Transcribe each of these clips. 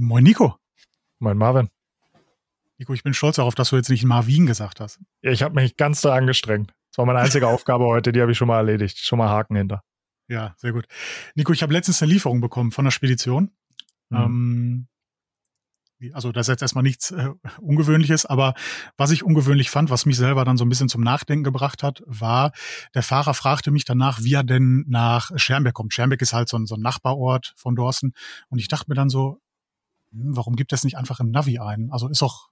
Moin Nico. Moin Marvin. Nico, ich bin stolz darauf, dass du jetzt nicht Marvin gesagt hast. Ja, ich habe mich ganz da angestrengt. Das war meine einzige Aufgabe heute, die habe ich schon mal erledigt. Schon mal Haken hinter. Ja, sehr gut. Nico, ich habe letztens eine Lieferung bekommen von der Spedition. Mhm. Ähm, also das ist jetzt erstmal nichts äh, Ungewöhnliches, aber was ich ungewöhnlich fand, was mich selber dann so ein bisschen zum Nachdenken gebracht hat, war, der Fahrer fragte mich danach, wie er denn nach Schermbeck kommt. Schermbeck ist halt so ein, so ein Nachbarort von Dorsten. Und ich dachte mir dann so, warum gibt es nicht einfach im Navi ein? Also ist doch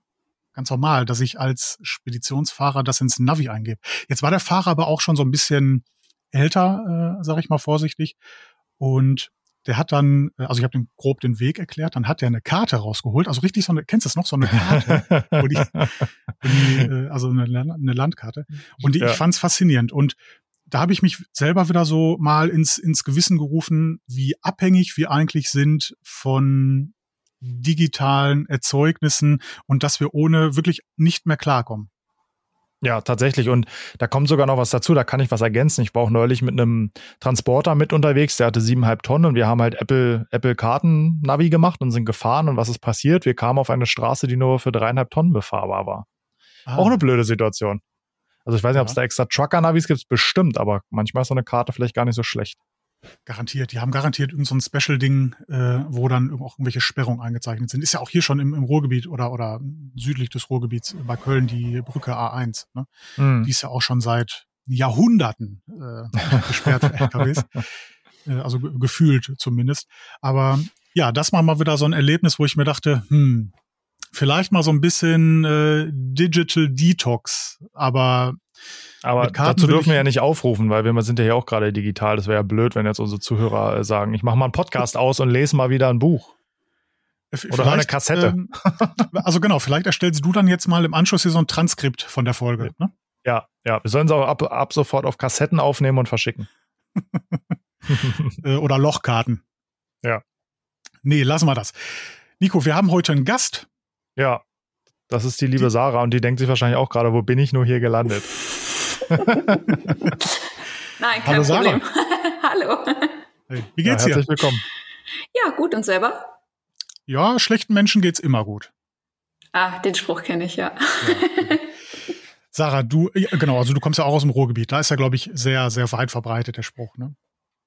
ganz normal, dass ich als Speditionsfahrer das ins Navi eingebe. Jetzt war der Fahrer aber auch schon so ein bisschen älter, äh, sage ich mal vorsichtig. Und der hat dann, äh, also ich habe ihm grob den Weg erklärt, dann hat er eine Karte rausgeholt, also richtig so eine, kennst du das noch, so eine Karte, wo die, wo die, äh, also eine, eine Landkarte. Und die, ja. ich fand es faszinierend. Und da habe ich mich selber wieder so mal ins, ins Gewissen gerufen, wie abhängig wir eigentlich sind von digitalen Erzeugnissen und dass wir ohne wirklich nicht mehr klarkommen. Ja, tatsächlich. Und da kommt sogar noch was dazu, da kann ich was ergänzen. Ich war auch neulich mit einem Transporter mit unterwegs, der hatte siebeneinhalb Tonnen und wir haben halt Apple, Apple Karten Navi gemacht und sind gefahren. Und was ist passiert? Wir kamen auf eine Straße, die nur für dreieinhalb Tonnen befahrbar war. Ah. Auch eine blöde Situation. Also ich weiß nicht, ob es da extra Trucker-Navis gibt, bestimmt, aber manchmal ist so eine Karte vielleicht gar nicht so schlecht. Garantiert. Die haben garantiert irgendein so Special-Ding, äh, wo dann auch irgendwelche Sperrungen eingezeichnet sind. Ist ja auch hier schon im, im Ruhrgebiet oder, oder südlich des Ruhrgebiets bei Köln die Brücke A1. Ne? Mhm. Die ist ja auch schon seit Jahrhunderten äh, gesperrt für LKWs. äh, also gefühlt zumindest. Aber ja, das war mal wieder so ein Erlebnis, wo ich mir dachte, hm, vielleicht mal so ein bisschen äh, Digital Detox, aber aber dazu dürfen wir ja nicht aufrufen, weil wir sind ja hier auch gerade digital. Das wäre ja blöd, wenn jetzt unsere Zuhörer äh, sagen, ich mache mal einen Podcast aus und lese mal wieder ein Buch. Oder eine Kassette. Ähm, also genau, vielleicht erstellst du dann jetzt mal im Anschluss hier so ein Transkript von der Folge. Ne? Ja, ja. Wir sollen es auch ab, ab sofort auf Kassetten aufnehmen und verschicken. Äh, oder Lochkarten. Ja. Nee, lassen wir das. Nico, wir haben heute einen Gast. Ja, das ist die liebe die, Sarah und die denkt sich wahrscheinlich auch gerade, wo bin ich nur hier gelandet? Nein, kein Hallo, Problem. Hallo. Hey, wie geht's ja, herzlich dir? willkommen. Ja, gut und selber? Ja, schlechten Menschen geht's immer gut. Ah, den Spruch kenne ich ja. ja Sarah, du, genau, also du kommst ja auch aus dem Ruhrgebiet. Da ist ja, glaube ich, sehr, sehr weit verbreitet der Spruch, ne?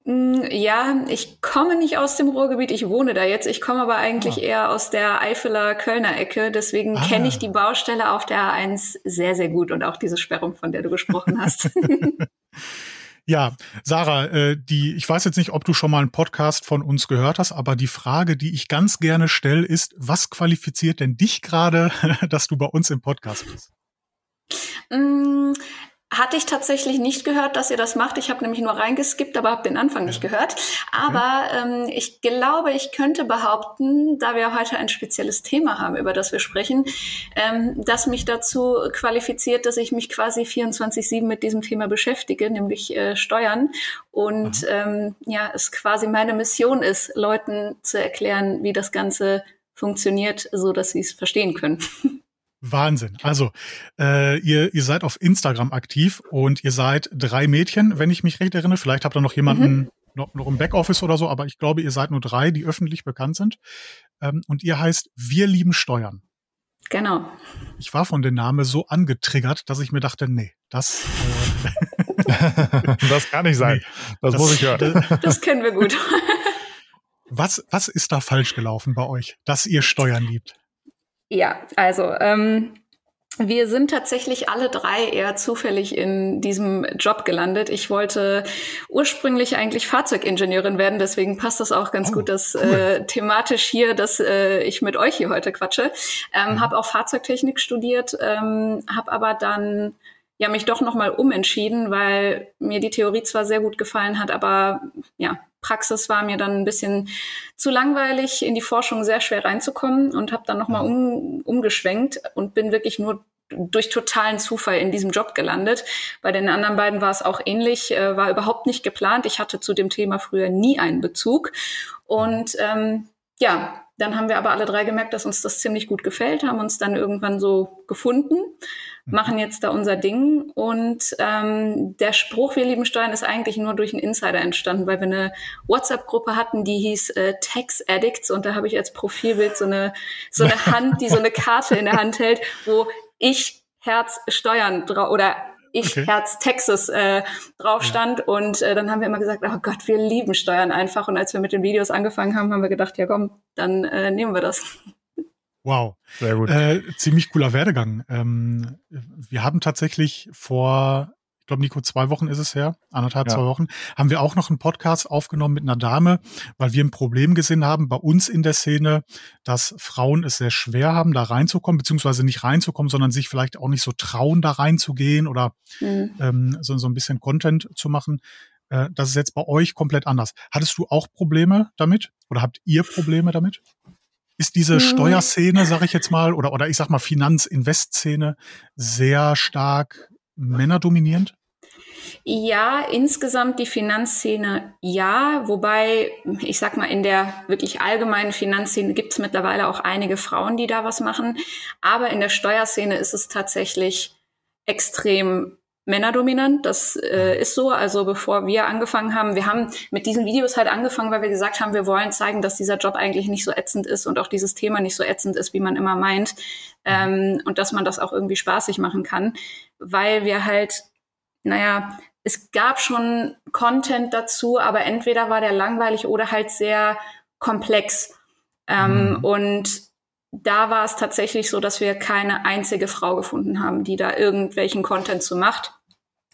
Mm, ja, ich komme nicht aus dem Ruhrgebiet, ich wohne da jetzt. Ich komme aber eigentlich ah. eher aus der Eifeler Kölner Ecke. Deswegen ah. kenne ich die Baustelle auf der A1 sehr, sehr gut und auch diese Sperrung, von der du gesprochen hast. Ja, Sarah, äh, die, ich weiß jetzt nicht, ob du schon mal einen Podcast von uns gehört hast, aber die Frage, die ich ganz gerne stelle, ist, was qualifiziert denn dich gerade, dass du bei uns im Podcast bist? Hatte ich tatsächlich nicht gehört, dass ihr das macht. Ich habe nämlich nur reingeskippt, aber habe den Anfang nicht gehört. Aber ähm, ich glaube, ich könnte behaupten, da wir heute ein spezielles Thema haben, über das wir sprechen, ähm, dass mich dazu qualifiziert, dass ich mich quasi 24-7 mit diesem Thema beschäftige, nämlich äh, Steuern. Und ähm, ja, es quasi meine Mission ist, Leuten zu erklären, wie das Ganze funktioniert, so dass sie es verstehen können. Wahnsinn. Also, äh, ihr, ihr seid auf Instagram aktiv und ihr seid drei Mädchen, wenn ich mich recht erinnere. Vielleicht habt ihr noch jemanden mhm. noch, noch im Backoffice oder so, aber ich glaube, ihr seid nur drei, die öffentlich bekannt sind. Ähm, und ihr heißt Wir lieben Steuern. Genau. Ich war von dem Namen so angetriggert, dass ich mir dachte, nee, das. Äh, das kann nicht sein. Nee, das, das, muss ich hören. Das kennen wir gut. Was, was ist da falsch gelaufen bei euch, dass ihr Steuern liebt? Ja, also ähm, wir sind tatsächlich alle drei eher zufällig in diesem Job gelandet. Ich wollte ursprünglich eigentlich Fahrzeugingenieurin werden, deswegen passt das auch ganz oh, gut, dass cool. äh, thematisch hier, dass äh, ich mit euch hier heute quatsche. Ähm, mhm. Habe auch Fahrzeugtechnik studiert, ähm, habe aber dann ja mich doch noch mal umentschieden, weil mir die Theorie zwar sehr gut gefallen hat, aber ja Praxis war mir dann ein bisschen zu langweilig, in die Forschung sehr schwer reinzukommen und habe dann nochmal um, umgeschwenkt und bin wirklich nur durch totalen Zufall in diesem Job gelandet. Bei den anderen beiden war es auch ähnlich, äh, war überhaupt nicht geplant. Ich hatte zu dem Thema früher nie einen Bezug. Und ähm, ja, dann haben wir aber alle drei gemerkt, dass uns das ziemlich gut gefällt, haben uns dann irgendwann so gefunden. Machen jetzt da unser Ding. Und ähm, der Spruch, wir lieben Steuern, ist eigentlich nur durch einen Insider entstanden, weil wir eine WhatsApp-Gruppe hatten, die hieß äh, Tax Addicts und da habe ich als Profilbild so eine, so eine Hand, die so eine Karte in der Hand hält, wo ich Herz Steuern oder ich okay. Herz Texas äh, drauf stand. Ja. Und äh, dann haben wir immer gesagt, oh Gott, wir lieben Steuern einfach. Und als wir mit den Videos angefangen haben, haben wir gedacht, ja komm, dann äh, nehmen wir das. Wow, sehr gut. Äh, ziemlich cooler Werdegang. Ähm, wir haben tatsächlich vor glaube, Nico, zwei Wochen ist es her, anderthalb, ja. zwei Wochen, haben wir auch noch einen Podcast aufgenommen mit einer Dame, weil wir ein Problem gesehen haben bei uns in der Szene, dass Frauen es sehr schwer haben, da reinzukommen, beziehungsweise nicht reinzukommen, sondern sich vielleicht auch nicht so trauen, da reinzugehen oder mhm. ähm, so, so ein bisschen Content zu machen. Äh, das ist jetzt bei euch komplett anders. Hattest du auch Probleme damit oder habt ihr Probleme damit? Ist diese mhm. Steuerszene, sag ich jetzt mal, oder, oder ich sag mal Finanz-Invest-Szene sehr stark männerdominierend? Ja, insgesamt die Finanzszene ja, wobei ich sag mal, in der wirklich allgemeinen Finanzszene gibt es mittlerweile auch einige Frauen, die da was machen. Aber in der Steuerszene ist es tatsächlich extrem männerdominant. Das äh, ist so. Also bevor wir angefangen haben, wir haben mit diesen Videos halt angefangen, weil wir gesagt haben, wir wollen zeigen, dass dieser Job eigentlich nicht so ätzend ist und auch dieses Thema nicht so ätzend ist, wie man immer meint. Ähm, und dass man das auch irgendwie spaßig machen kann, weil wir halt naja, es gab schon Content dazu, aber entweder war der langweilig oder halt sehr komplex. Ähm, mhm. Und da war es tatsächlich so, dass wir keine einzige Frau gefunden haben, die da irgendwelchen Content zu macht.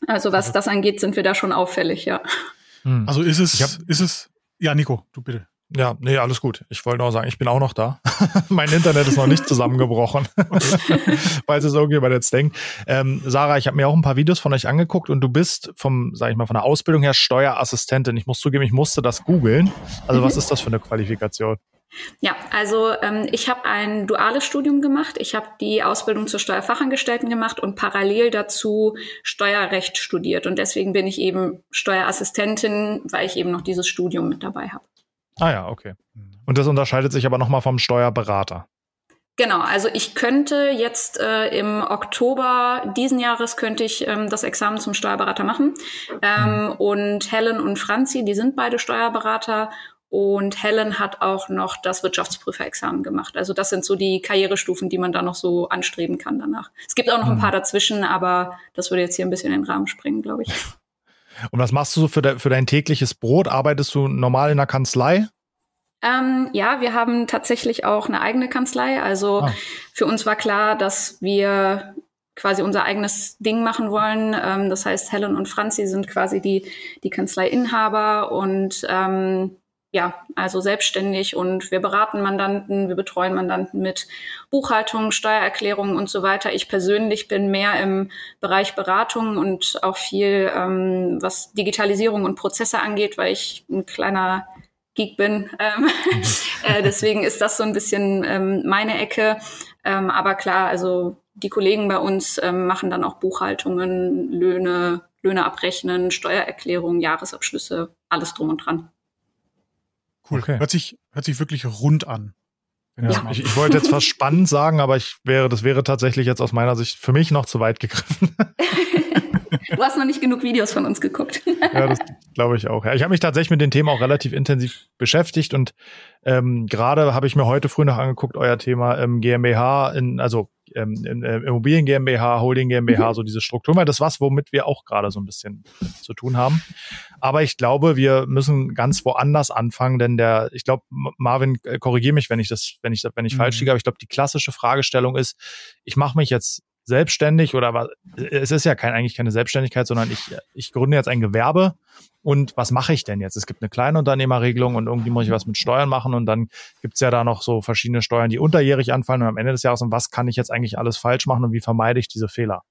Also was also das angeht, sind wir da schon auffällig, ja. Mhm. Also ist es, ist es, ja, Nico, du bitte. Ja, nee, alles gut. Ich wollte nur sagen, ich bin auch noch da. mein Internet ist noch nicht zusammengebrochen, falls es irgendjemand jetzt denkt. Ähm, Sarah, ich habe mir auch ein paar Videos von euch angeguckt und du bist vom, sag ich mal, von der Ausbildung her Steuerassistentin. Ich muss zugeben, ich musste das googeln. Also was mhm. ist das für eine Qualifikation? Ja, also ähm, ich habe ein duales Studium gemacht. Ich habe die Ausbildung zur Steuerfachangestellten gemacht und parallel dazu Steuerrecht studiert. Und deswegen bin ich eben Steuerassistentin, weil ich eben noch dieses Studium mit dabei habe. Ah ja, okay. Und das unterscheidet sich aber nochmal vom Steuerberater. Genau, also ich könnte jetzt äh, im Oktober diesen Jahres könnte ich ähm, das Examen zum Steuerberater machen. Ähm, mhm. Und Helen und Franzi, die sind beide Steuerberater. Und Helen hat auch noch das Wirtschaftsprüferexamen gemacht. Also das sind so die Karrierestufen, die man da noch so anstreben kann danach. Es gibt auch noch ein mhm. paar dazwischen, aber das würde jetzt hier ein bisschen in den Rahmen springen, glaube ich. Und was machst du so für, de, für dein tägliches Brot? Arbeitest du normal in der Kanzlei? Ähm, ja, wir haben tatsächlich auch eine eigene Kanzlei. Also ah. für uns war klar, dass wir quasi unser eigenes Ding machen wollen. Ähm, das heißt, Helen und Franzi sind quasi die, die Kanzleiinhaber und ähm, ja, also selbstständig und wir beraten Mandanten, wir betreuen Mandanten mit Buchhaltung, Steuererklärungen und so weiter. Ich persönlich bin mehr im Bereich Beratung und auch viel, ähm, was Digitalisierung und Prozesse angeht, weil ich ein kleiner Geek bin. Ähm, äh, deswegen ist das so ein bisschen ähm, meine Ecke. Ähm, aber klar, also die Kollegen bei uns ähm, machen dann auch Buchhaltungen, Löhne, Löhne abrechnen, Steuererklärungen, Jahresabschlüsse, alles drum und dran. Cool. Okay. Hört sich, hört sich wirklich rund an. Ja. Ich, ich, wollte jetzt fast spannend sagen, aber ich wäre, das wäre tatsächlich jetzt aus meiner Sicht für mich noch zu weit gegriffen. du hast noch nicht genug Videos von uns geguckt. ja, das glaube ich auch. Ja, ich habe mich tatsächlich mit den Themen auch relativ intensiv beschäftigt und ähm, gerade habe ich mir heute früh noch angeguckt, euer Thema ähm, GmbH, in, also ähm, äh, Immobilien GmbH, Holding GmbH, mhm. so diese Struktur. Das ist was, womit wir auch gerade so ein bisschen zu tun haben. Aber ich glaube, wir müssen ganz woanders anfangen, denn der, ich glaube, Marvin, äh, korrigiere mich, wenn ich das, wenn ich, wenn ich mhm. falsch liege, aber ich glaube, die klassische Fragestellung ist, ich mache mich jetzt selbstständig oder was, es ist ja kein, eigentlich keine Selbstständigkeit, sondern ich, ich gründe jetzt ein Gewerbe und was mache ich denn jetzt? Es gibt eine Kleinunternehmerregelung und irgendwie muss ich was mit Steuern machen und dann gibt's ja da noch so verschiedene Steuern, die unterjährig anfallen und am Ende des Jahres und was kann ich jetzt eigentlich alles falsch machen und wie vermeide ich diese Fehler?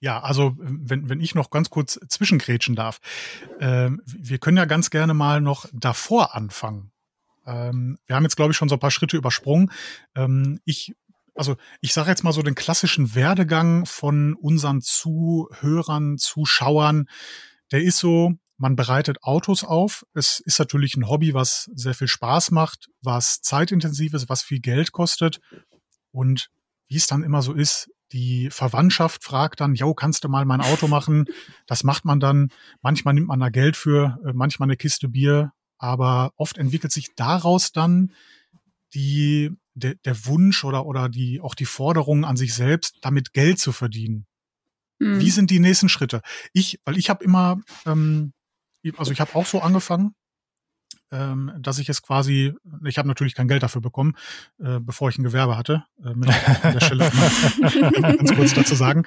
Ja, also wenn, wenn ich noch ganz kurz zwischengrätschen darf. Äh, wir können ja ganz gerne mal noch davor anfangen. Ähm, wir haben jetzt, glaube ich, schon so ein paar Schritte übersprungen. Ähm, ich also ich sage jetzt mal so den klassischen Werdegang von unseren Zuhörern, Zuschauern, der ist so, man bereitet Autos auf. Es ist natürlich ein Hobby, was sehr viel Spaß macht, was zeitintensiv ist, was viel Geld kostet. Und wie es dann immer so ist, die Verwandtschaft fragt dann, jo, kannst du mal mein Auto machen? Das macht man dann. Manchmal nimmt man da Geld für, äh, manchmal eine Kiste Bier. Aber oft entwickelt sich daraus dann die, der, der Wunsch oder, oder die, auch die Forderung an sich selbst, damit Geld zu verdienen. Mhm. Wie sind die nächsten Schritte? Ich, weil ich habe immer, ähm, also ich habe auch so angefangen, ähm, dass ich es quasi, ich habe natürlich kein Geld dafür bekommen, äh, bevor ich ein Gewerbe hatte, äh, mit an der Stelle ganz kurz dazu sagen,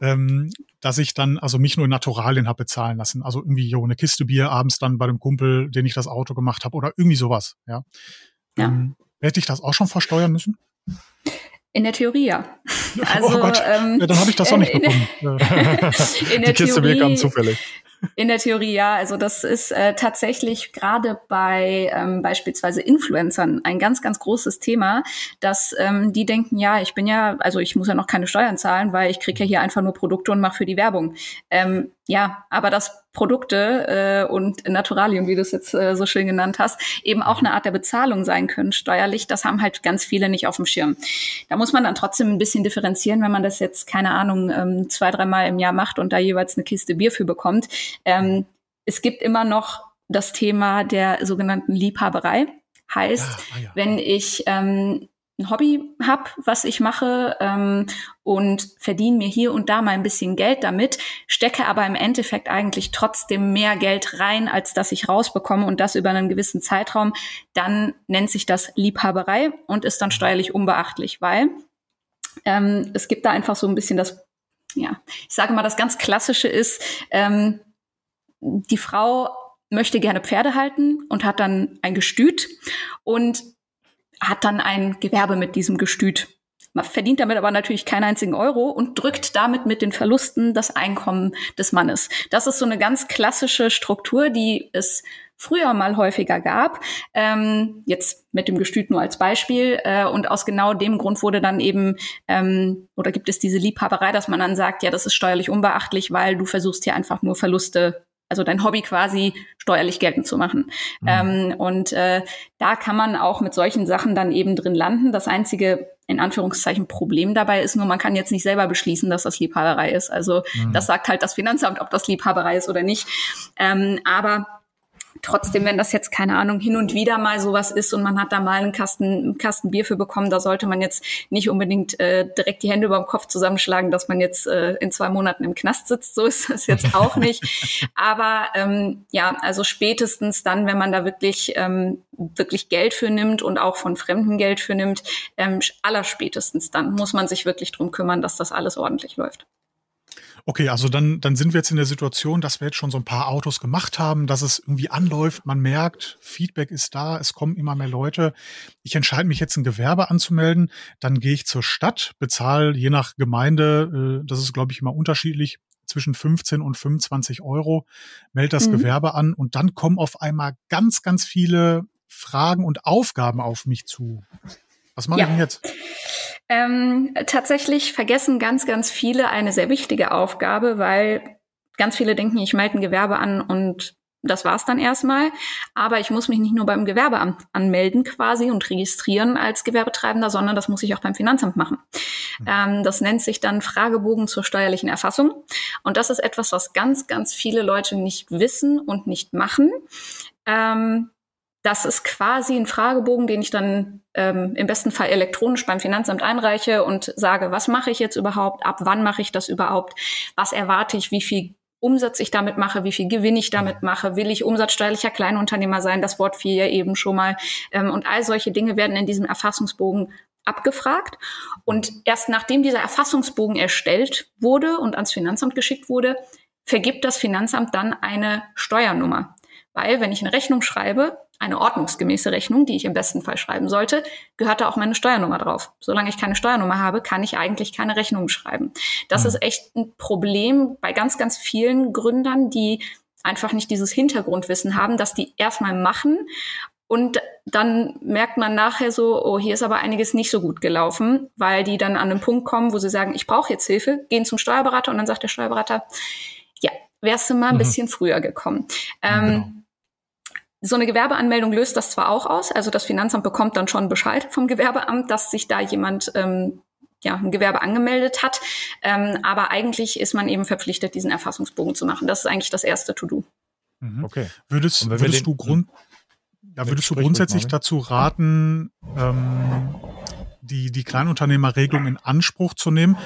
ähm, dass ich dann also mich nur in Naturalien habe bezahlen lassen. Also irgendwie jo, eine Kiste Bier abends dann bei dem Kumpel, den ich das Auto gemacht habe oder irgendwie sowas. Ja. ja. Ähm, hätte ich das auch schon versteuern müssen? In der Theorie ja. Also, oh Gott, ähm, ja, dann habe ich das auch nicht bekommen. in der Die Kiste Bier kam zufällig. In der Theorie ja. Also das ist äh, tatsächlich gerade bei ähm, beispielsweise Influencern ein ganz, ganz großes Thema, dass ähm, die denken, ja, ich bin ja, also ich muss ja noch keine Steuern zahlen, weil ich kriege ja hier einfach nur Produkte und mache für die Werbung. Ähm, ja, aber dass Produkte äh, und Naturalien, wie du es jetzt äh, so schön genannt hast, eben auch eine Art der Bezahlung sein können, steuerlich, das haben halt ganz viele nicht auf dem Schirm. Da muss man dann trotzdem ein bisschen differenzieren, wenn man das jetzt, keine Ahnung, ähm, zwei, dreimal im Jahr macht und da jeweils eine Kiste Bier für bekommt. Ähm, es gibt immer noch das Thema der sogenannten Liebhaberei. Heißt, ja, ah ja. wenn ich ähm, ein Hobby habe, was ich mache ähm, und verdiene mir hier und da mal ein bisschen Geld damit, stecke aber im Endeffekt eigentlich trotzdem mehr Geld rein, als dass ich rausbekomme und das über einen gewissen Zeitraum, dann nennt sich das Liebhaberei und ist dann steuerlich unbeachtlich, weil ähm, es gibt da einfach so ein bisschen das, ja, ich sage mal, das ganz Klassische ist, ähm, die Frau möchte gerne Pferde halten und hat dann ein Gestüt und hat dann ein Gewerbe mit diesem Gestüt. Man verdient damit aber natürlich keinen einzigen Euro und drückt damit mit den Verlusten das Einkommen des Mannes. Das ist so eine ganz klassische Struktur, die es früher mal häufiger gab. Ähm, jetzt mit dem Gestüt nur als Beispiel. Äh, und aus genau dem Grund wurde dann eben, ähm, oder gibt es diese Liebhaberei, dass man dann sagt, ja, das ist steuerlich unbeachtlich, weil du versuchst hier einfach nur Verluste also dein Hobby quasi steuerlich geltend zu machen. Mhm. Ähm, und äh, da kann man auch mit solchen Sachen dann eben drin landen. Das einzige in Anführungszeichen Problem dabei ist nur, man kann jetzt nicht selber beschließen, dass das Liebhaberei ist. Also mhm. das sagt halt das Finanzamt, ob das Liebhaberei ist oder nicht. Ähm, aber Trotzdem, wenn das jetzt, keine Ahnung, hin und wieder mal sowas ist und man hat da mal einen Kasten, einen Kasten Bier für bekommen, da sollte man jetzt nicht unbedingt äh, direkt die Hände über dem Kopf zusammenschlagen, dass man jetzt äh, in zwei Monaten im Knast sitzt. So ist das jetzt auch nicht. Aber ähm, ja, also spätestens dann, wenn man da wirklich, ähm, wirklich Geld für nimmt und auch von Fremden Geld für nimmt, ähm, allerspätestens dann muss man sich wirklich drum kümmern, dass das alles ordentlich läuft. Okay, also dann, dann sind wir jetzt in der Situation, dass wir jetzt schon so ein paar Autos gemacht haben, dass es irgendwie anläuft, man merkt, Feedback ist da, es kommen immer mehr Leute. Ich entscheide mich jetzt ein Gewerbe anzumelden, dann gehe ich zur Stadt, bezahle je nach Gemeinde, äh, das ist glaube ich immer unterschiedlich, zwischen 15 und 25 Euro, melde das mhm. Gewerbe an und dann kommen auf einmal ganz, ganz viele Fragen und Aufgaben auf mich zu. Was mache ja. ich denn jetzt? Ähm, tatsächlich vergessen ganz, ganz viele eine sehr wichtige Aufgabe, weil ganz viele denken, ich melde ein Gewerbe an und das war's dann erstmal. Aber ich muss mich nicht nur beim Gewerbeamt anmelden quasi und registrieren als Gewerbetreibender, sondern das muss ich auch beim Finanzamt machen. Mhm. Ähm, das nennt sich dann Fragebogen zur steuerlichen Erfassung. Und das ist etwas, was ganz, ganz viele Leute nicht wissen und nicht machen. Ähm, das ist quasi ein Fragebogen, den ich dann ähm, im besten Fall elektronisch beim Finanzamt einreiche und sage, was mache ich jetzt überhaupt, ab wann mache ich das überhaupt, was erwarte ich, wie viel Umsatz ich damit mache, wie viel Gewinn ich damit mache, will ich umsatzsteuerlicher Kleinunternehmer sein, das Wort fiel ja eben schon mal. Ähm, und all solche Dinge werden in diesem Erfassungsbogen abgefragt. Und erst nachdem dieser Erfassungsbogen erstellt wurde und ans Finanzamt geschickt wurde, vergibt das Finanzamt dann eine Steuernummer. Weil wenn ich eine Rechnung schreibe, eine ordnungsgemäße Rechnung, die ich im besten Fall schreiben sollte, gehört da auch meine Steuernummer drauf. Solange ich keine Steuernummer habe, kann ich eigentlich keine Rechnung schreiben. Das mhm. ist echt ein Problem bei ganz, ganz vielen Gründern, die einfach nicht dieses Hintergrundwissen haben, dass die erstmal machen und dann merkt man nachher so, oh, hier ist aber einiges nicht so gut gelaufen, weil die dann an einen Punkt kommen, wo sie sagen, ich brauche jetzt Hilfe, gehen zum Steuerberater und dann sagt der Steuerberater, ja, wärst du mal ein mhm. bisschen früher gekommen. Ähm, genau. So eine Gewerbeanmeldung löst das zwar auch aus, also das Finanzamt bekommt dann schon Bescheid vom Gewerbeamt, dass sich da jemand ähm, ja, ein Gewerbe angemeldet hat. Ähm, aber eigentlich ist man eben verpflichtet, diesen Erfassungsbogen zu machen. Das ist eigentlich das erste To-Do. Mhm. Okay. Würdest, würdest du Grund, ja, würdest du grundsätzlich dazu raten, ähm, die, die Kleinunternehmerregelung in Anspruch zu nehmen?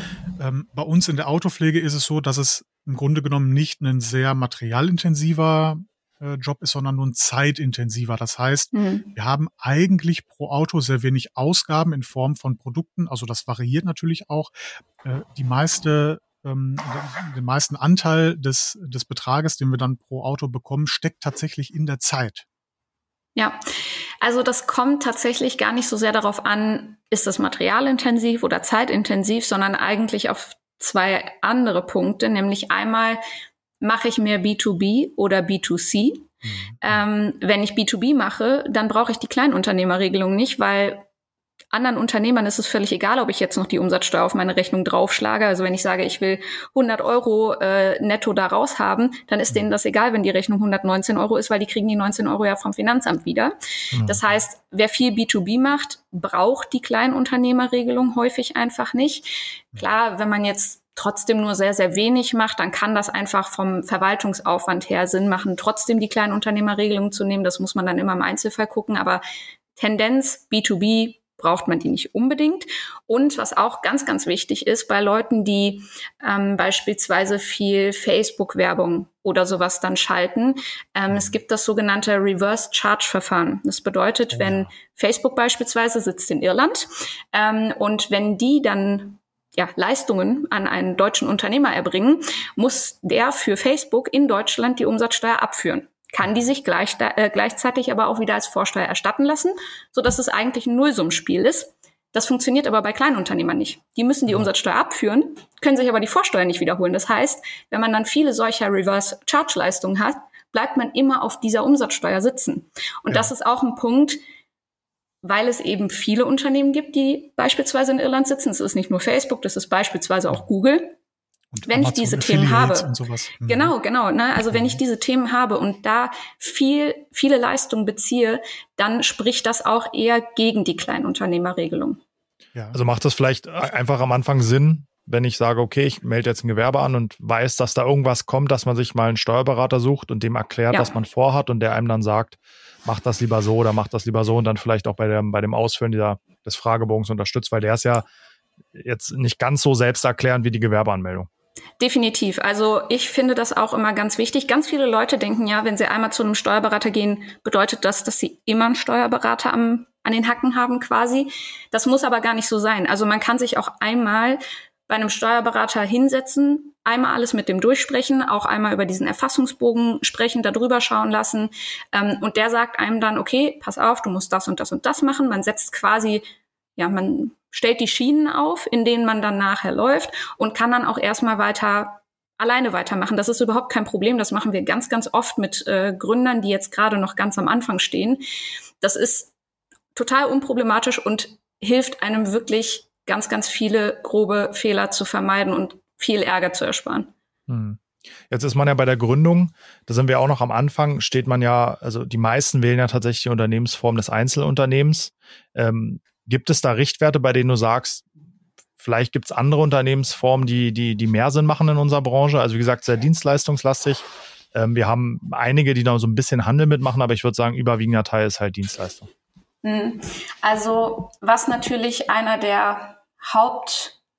Ähm, bei uns in der Autopflege ist es so, dass es im Grunde genommen nicht ein sehr materialintensiver äh, Job ist, sondern nur ein zeitintensiver. Das heißt, mhm. wir haben eigentlich pro Auto sehr wenig Ausgaben in Form von Produkten. Also das variiert natürlich auch. Äh, die meiste ähm, den meisten Anteil des, des Betrages, den wir dann pro Auto bekommen, steckt tatsächlich in der Zeit. Ja, also das kommt tatsächlich gar nicht so sehr darauf an, ist das materialintensiv oder zeitintensiv, sondern eigentlich auf zwei andere Punkte, nämlich einmal mache ich mehr B2B oder B2C. Mhm. Ähm, wenn ich B2B mache, dann brauche ich die Kleinunternehmerregelung nicht, weil anderen Unternehmern ist es völlig egal, ob ich jetzt noch die Umsatzsteuer auf meine Rechnung draufschlage. Also wenn ich sage, ich will 100 Euro äh, netto da raus haben, dann ist denen das egal, wenn die Rechnung 119 Euro ist, weil die kriegen die 19 Euro ja vom Finanzamt wieder. Mhm. Das heißt, wer viel B2B macht, braucht die Kleinunternehmerregelung häufig einfach nicht. Klar, wenn man jetzt trotzdem nur sehr, sehr wenig macht, dann kann das einfach vom Verwaltungsaufwand her Sinn machen, trotzdem die Kleinunternehmerregelung zu nehmen. Das muss man dann immer im Einzelfall gucken. Aber Tendenz B2B braucht man die nicht unbedingt. Und was auch ganz, ganz wichtig ist, bei Leuten, die ähm, beispielsweise viel Facebook-Werbung oder sowas dann schalten, ähm, es gibt das sogenannte Reverse Charge Verfahren. Das bedeutet, wenn Facebook beispielsweise sitzt in Irland ähm, und wenn die dann ja, Leistungen an einen deutschen Unternehmer erbringen, muss der für Facebook in Deutschland die Umsatzsteuer abführen kann die sich gleich, äh, gleichzeitig aber auch wieder als Vorsteuer erstatten lassen, so dass es eigentlich ein Nullsummspiel ist. Das funktioniert aber bei Kleinunternehmern nicht. Die müssen die Umsatzsteuer abführen, können sich aber die Vorsteuer nicht wiederholen. Das heißt, wenn man dann viele solcher Reverse Charge Leistungen hat, bleibt man immer auf dieser Umsatzsteuer sitzen. Und ja. das ist auch ein Punkt, weil es eben viele Unternehmen gibt, die beispielsweise in Irland sitzen. Es ist nicht nur Facebook, das ist beispielsweise auch Google. Und wenn Amazon ich diese Themen habe. Mhm. Genau, genau. Ne? Also wenn ich diese Themen habe und da viel, viele Leistungen beziehe, dann spricht das auch eher gegen die Kleinunternehmerregelung. Ja. Also macht das vielleicht einfach am Anfang Sinn, wenn ich sage, okay, ich melde jetzt ein Gewerbe an und weiß, dass da irgendwas kommt, dass man sich mal einen Steuerberater sucht und dem erklärt, ja. was man vorhat und der einem dann sagt, mach das lieber so oder mach das lieber so und dann vielleicht auch bei dem, bei dem Ausfüllen dieser, des Fragebogens unterstützt, weil der ist ja jetzt nicht ganz so selbsterklärend wie die Gewerbeanmeldung. Definitiv. Also ich finde das auch immer ganz wichtig. Ganz viele Leute denken ja, wenn sie einmal zu einem Steuerberater gehen, bedeutet das, dass sie immer einen Steuerberater am, an den Hacken haben quasi. Das muss aber gar nicht so sein. Also man kann sich auch einmal bei einem Steuerberater hinsetzen, einmal alles mit dem durchsprechen, auch einmal über diesen Erfassungsbogen sprechen, darüber schauen lassen. Ähm, und der sagt einem dann, okay, pass auf, du musst das und das und das machen. Man setzt quasi, ja, man stellt die Schienen auf, in denen man dann nachher läuft und kann dann auch erstmal weiter alleine weitermachen. Das ist überhaupt kein Problem. Das machen wir ganz, ganz oft mit äh, Gründern, die jetzt gerade noch ganz am Anfang stehen. Das ist total unproblematisch und hilft einem wirklich ganz, ganz viele grobe Fehler zu vermeiden und viel Ärger zu ersparen. Hm. Jetzt ist man ja bei der Gründung, da sind wir auch noch am Anfang, steht man ja, also die meisten wählen ja tatsächlich die Unternehmensform des Einzelunternehmens. Ähm, Gibt es da Richtwerte, bei denen du sagst, vielleicht gibt es andere Unternehmensformen, die, die, die mehr Sinn machen in unserer Branche? Also wie gesagt, sehr dienstleistungslastig. Ähm, wir haben einige, die da so ein bisschen Handel mitmachen, aber ich würde sagen, überwiegender Teil ist halt Dienstleistung. Hm. Also was natürlich einer der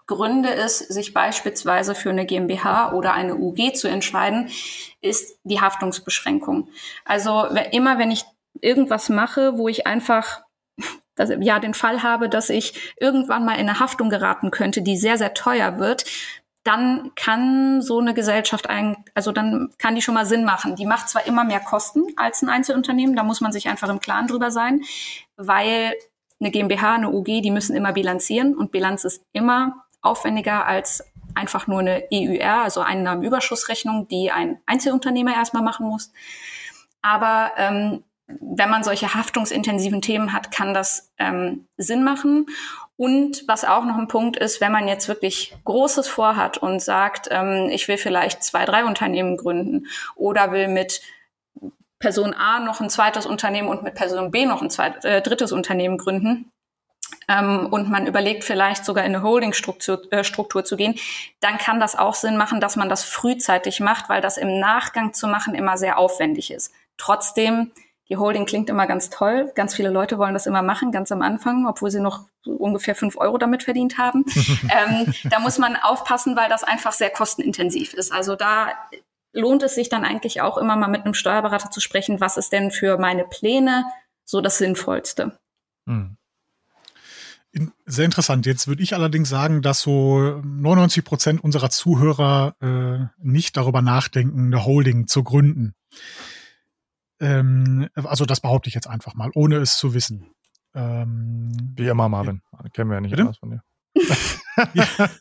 Hauptgründe ist, sich beispielsweise für eine GmbH oder eine UG zu entscheiden, ist die Haftungsbeschränkung. Also immer wenn ich irgendwas mache, wo ich einfach dass, ja den Fall habe, dass ich irgendwann mal in eine Haftung geraten könnte, die sehr, sehr teuer wird, dann kann so eine Gesellschaft ein, also dann kann die schon mal Sinn machen. Die macht zwar immer mehr Kosten als ein Einzelunternehmen, da muss man sich einfach im Klaren drüber sein, weil eine GmbH, eine UG, die müssen immer bilanzieren und Bilanz ist immer aufwendiger als einfach nur eine EUR, also Einnahmenüberschussrechnung, die ein Einzelunternehmer erstmal machen muss. Aber ähm, wenn man solche haftungsintensiven Themen hat, kann das ähm, Sinn machen. Und was auch noch ein Punkt ist, wenn man jetzt wirklich Großes vorhat und sagt, ähm, ich will vielleicht zwei, drei Unternehmen gründen oder will mit Person A noch ein zweites Unternehmen und mit Person B noch ein zweites, äh, drittes Unternehmen gründen, ähm, und man überlegt vielleicht sogar in eine Holdingstruktur äh, Struktur zu gehen, dann kann das auch Sinn machen, dass man das frühzeitig macht, weil das im Nachgang zu machen immer sehr aufwendig ist. Trotzdem, die Holding klingt immer ganz toll. Ganz viele Leute wollen das immer machen, ganz am Anfang, obwohl sie noch ungefähr fünf Euro damit verdient haben. ähm, da muss man aufpassen, weil das einfach sehr kostenintensiv ist. Also da lohnt es sich dann eigentlich auch immer mal mit einem Steuerberater zu sprechen, was ist denn für meine Pläne so das Sinnvollste. Hm. Sehr interessant. Jetzt würde ich allerdings sagen, dass so 99 Prozent unserer Zuhörer äh, nicht darüber nachdenken, eine Holding zu gründen. Ähm, also das behaupte ich jetzt einfach mal, ohne es zu wissen. Ähm, Wie immer, Marvin. Ja. Kennen wir ja nicht anders von dir.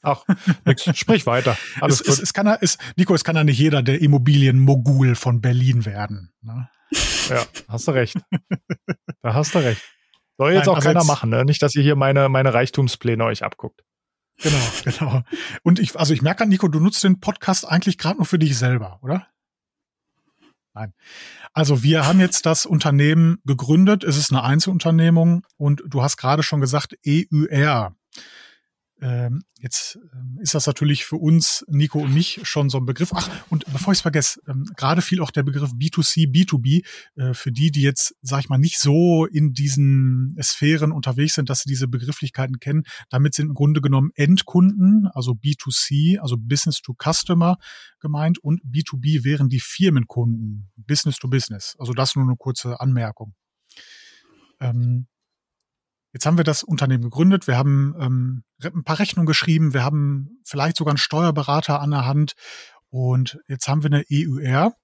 Ach, nix. Sprich weiter. Alles es, gut. Es, es kann es, Nico, es kann ja nicht jeder der Immobilienmogul von Berlin werden. Ne? Ja, hast du recht. Da hast du recht. Soll jetzt Nein, auch also keiner jetzt, machen, ne? Nicht, dass ihr hier meine, meine Reichtumspläne euch abguckt. Genau, genau. Und ich, also ich merke, Nico, du nutzt den Podcast eigentlich gerade nur für dich selber, oder? Nein. Also wir haben jetzt das Unternehmen gegründet. Es ist eine Einzelunternehmung und du hast gerade schon gesagt, EUR. Ähm, jetzt ähm, ist das natürlich für uns, Nico und mich, schon so ein Begriff. Ach, und bevor ich es vergesse, ähm, gerade fiel auch der Begriff B2C, B2B, äh, für die, die jetzt, sag ich mal, nicht so in diesen Sphären unterwegs sind, dass sie diese Begrifflichkeiten kennen. Damit sind im Grunde genommen Endkunden, also B2C, also Business to Customer gemeint und B2B wären die Firmenkunden, Business to Business. Also das nur eine kurze Anmerkung. Ähm, Jetzt haben wir das Unternehmen gegründet, wir haben ähm, ein paar Rechnungen geschrieben, wir haben vielleicht sogar einen Steuerberater an der Hand und jetzt haben wir eine EUR.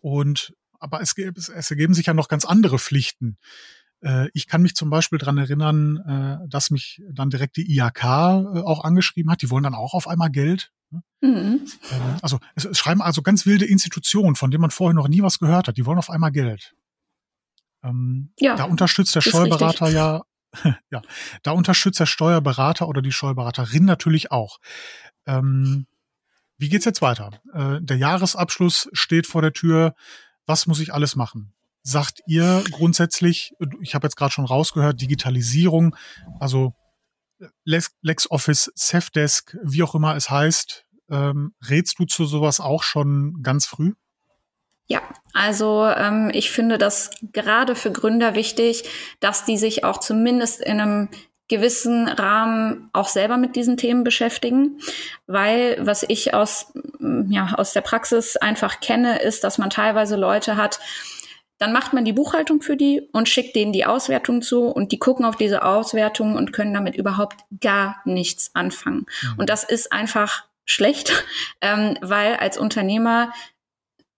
Und aber es, es ergeben sich ja noch ganz andere Pflichten. Äh, ich kann mich zum Beispiel dran erinnern, äh, dass mich dann direkt die IHK äh, auch angeschrieben hat. Die wollen dann auch auf einmal Geld. Ne? Mhm. Ähm, also es, es schreiben also ganz wilde Institutionen, von denen man vorher noch nie was gehört hat. Die wollen auf einmal Geld. Ähm, ja, da unterstützt der Steuerberater ja, ja, da unterstützt der Steuerberater oder die Steuerberaterin natürlich auch. Ähm, wie geht's jetzt weiter? Äh, der Jahresabschluss steht vor der Tür. Was muss ich alles machen? Sagt ihr grundsätzlich, ich habe jetzt gerade schon rausgehört, Digitalisierung, also Lex, LexOffice, Safdesk, wie auch immer es heißt, ähm, rätst du zu sowas auch schon ganz früh? Ja, also ähm, ich finde das gerade für Gründer wichtig, dass die sich auch zumindest in einem gewissen Rahmen auch selber mit diesen Themen beschäftigen, weil was ich aus mm, ja aus der Praxis einfach kenne, ist, dass man teilweise Leute hat, dann macht man die Buchhaltung für die und schickt denen die Auswertung zu und die gucken auf diese Auswertung und können damit überhaupt gar nichts anfangen. Mhm. Und das ist einfach schlecht, ähm, weil als Unternehmer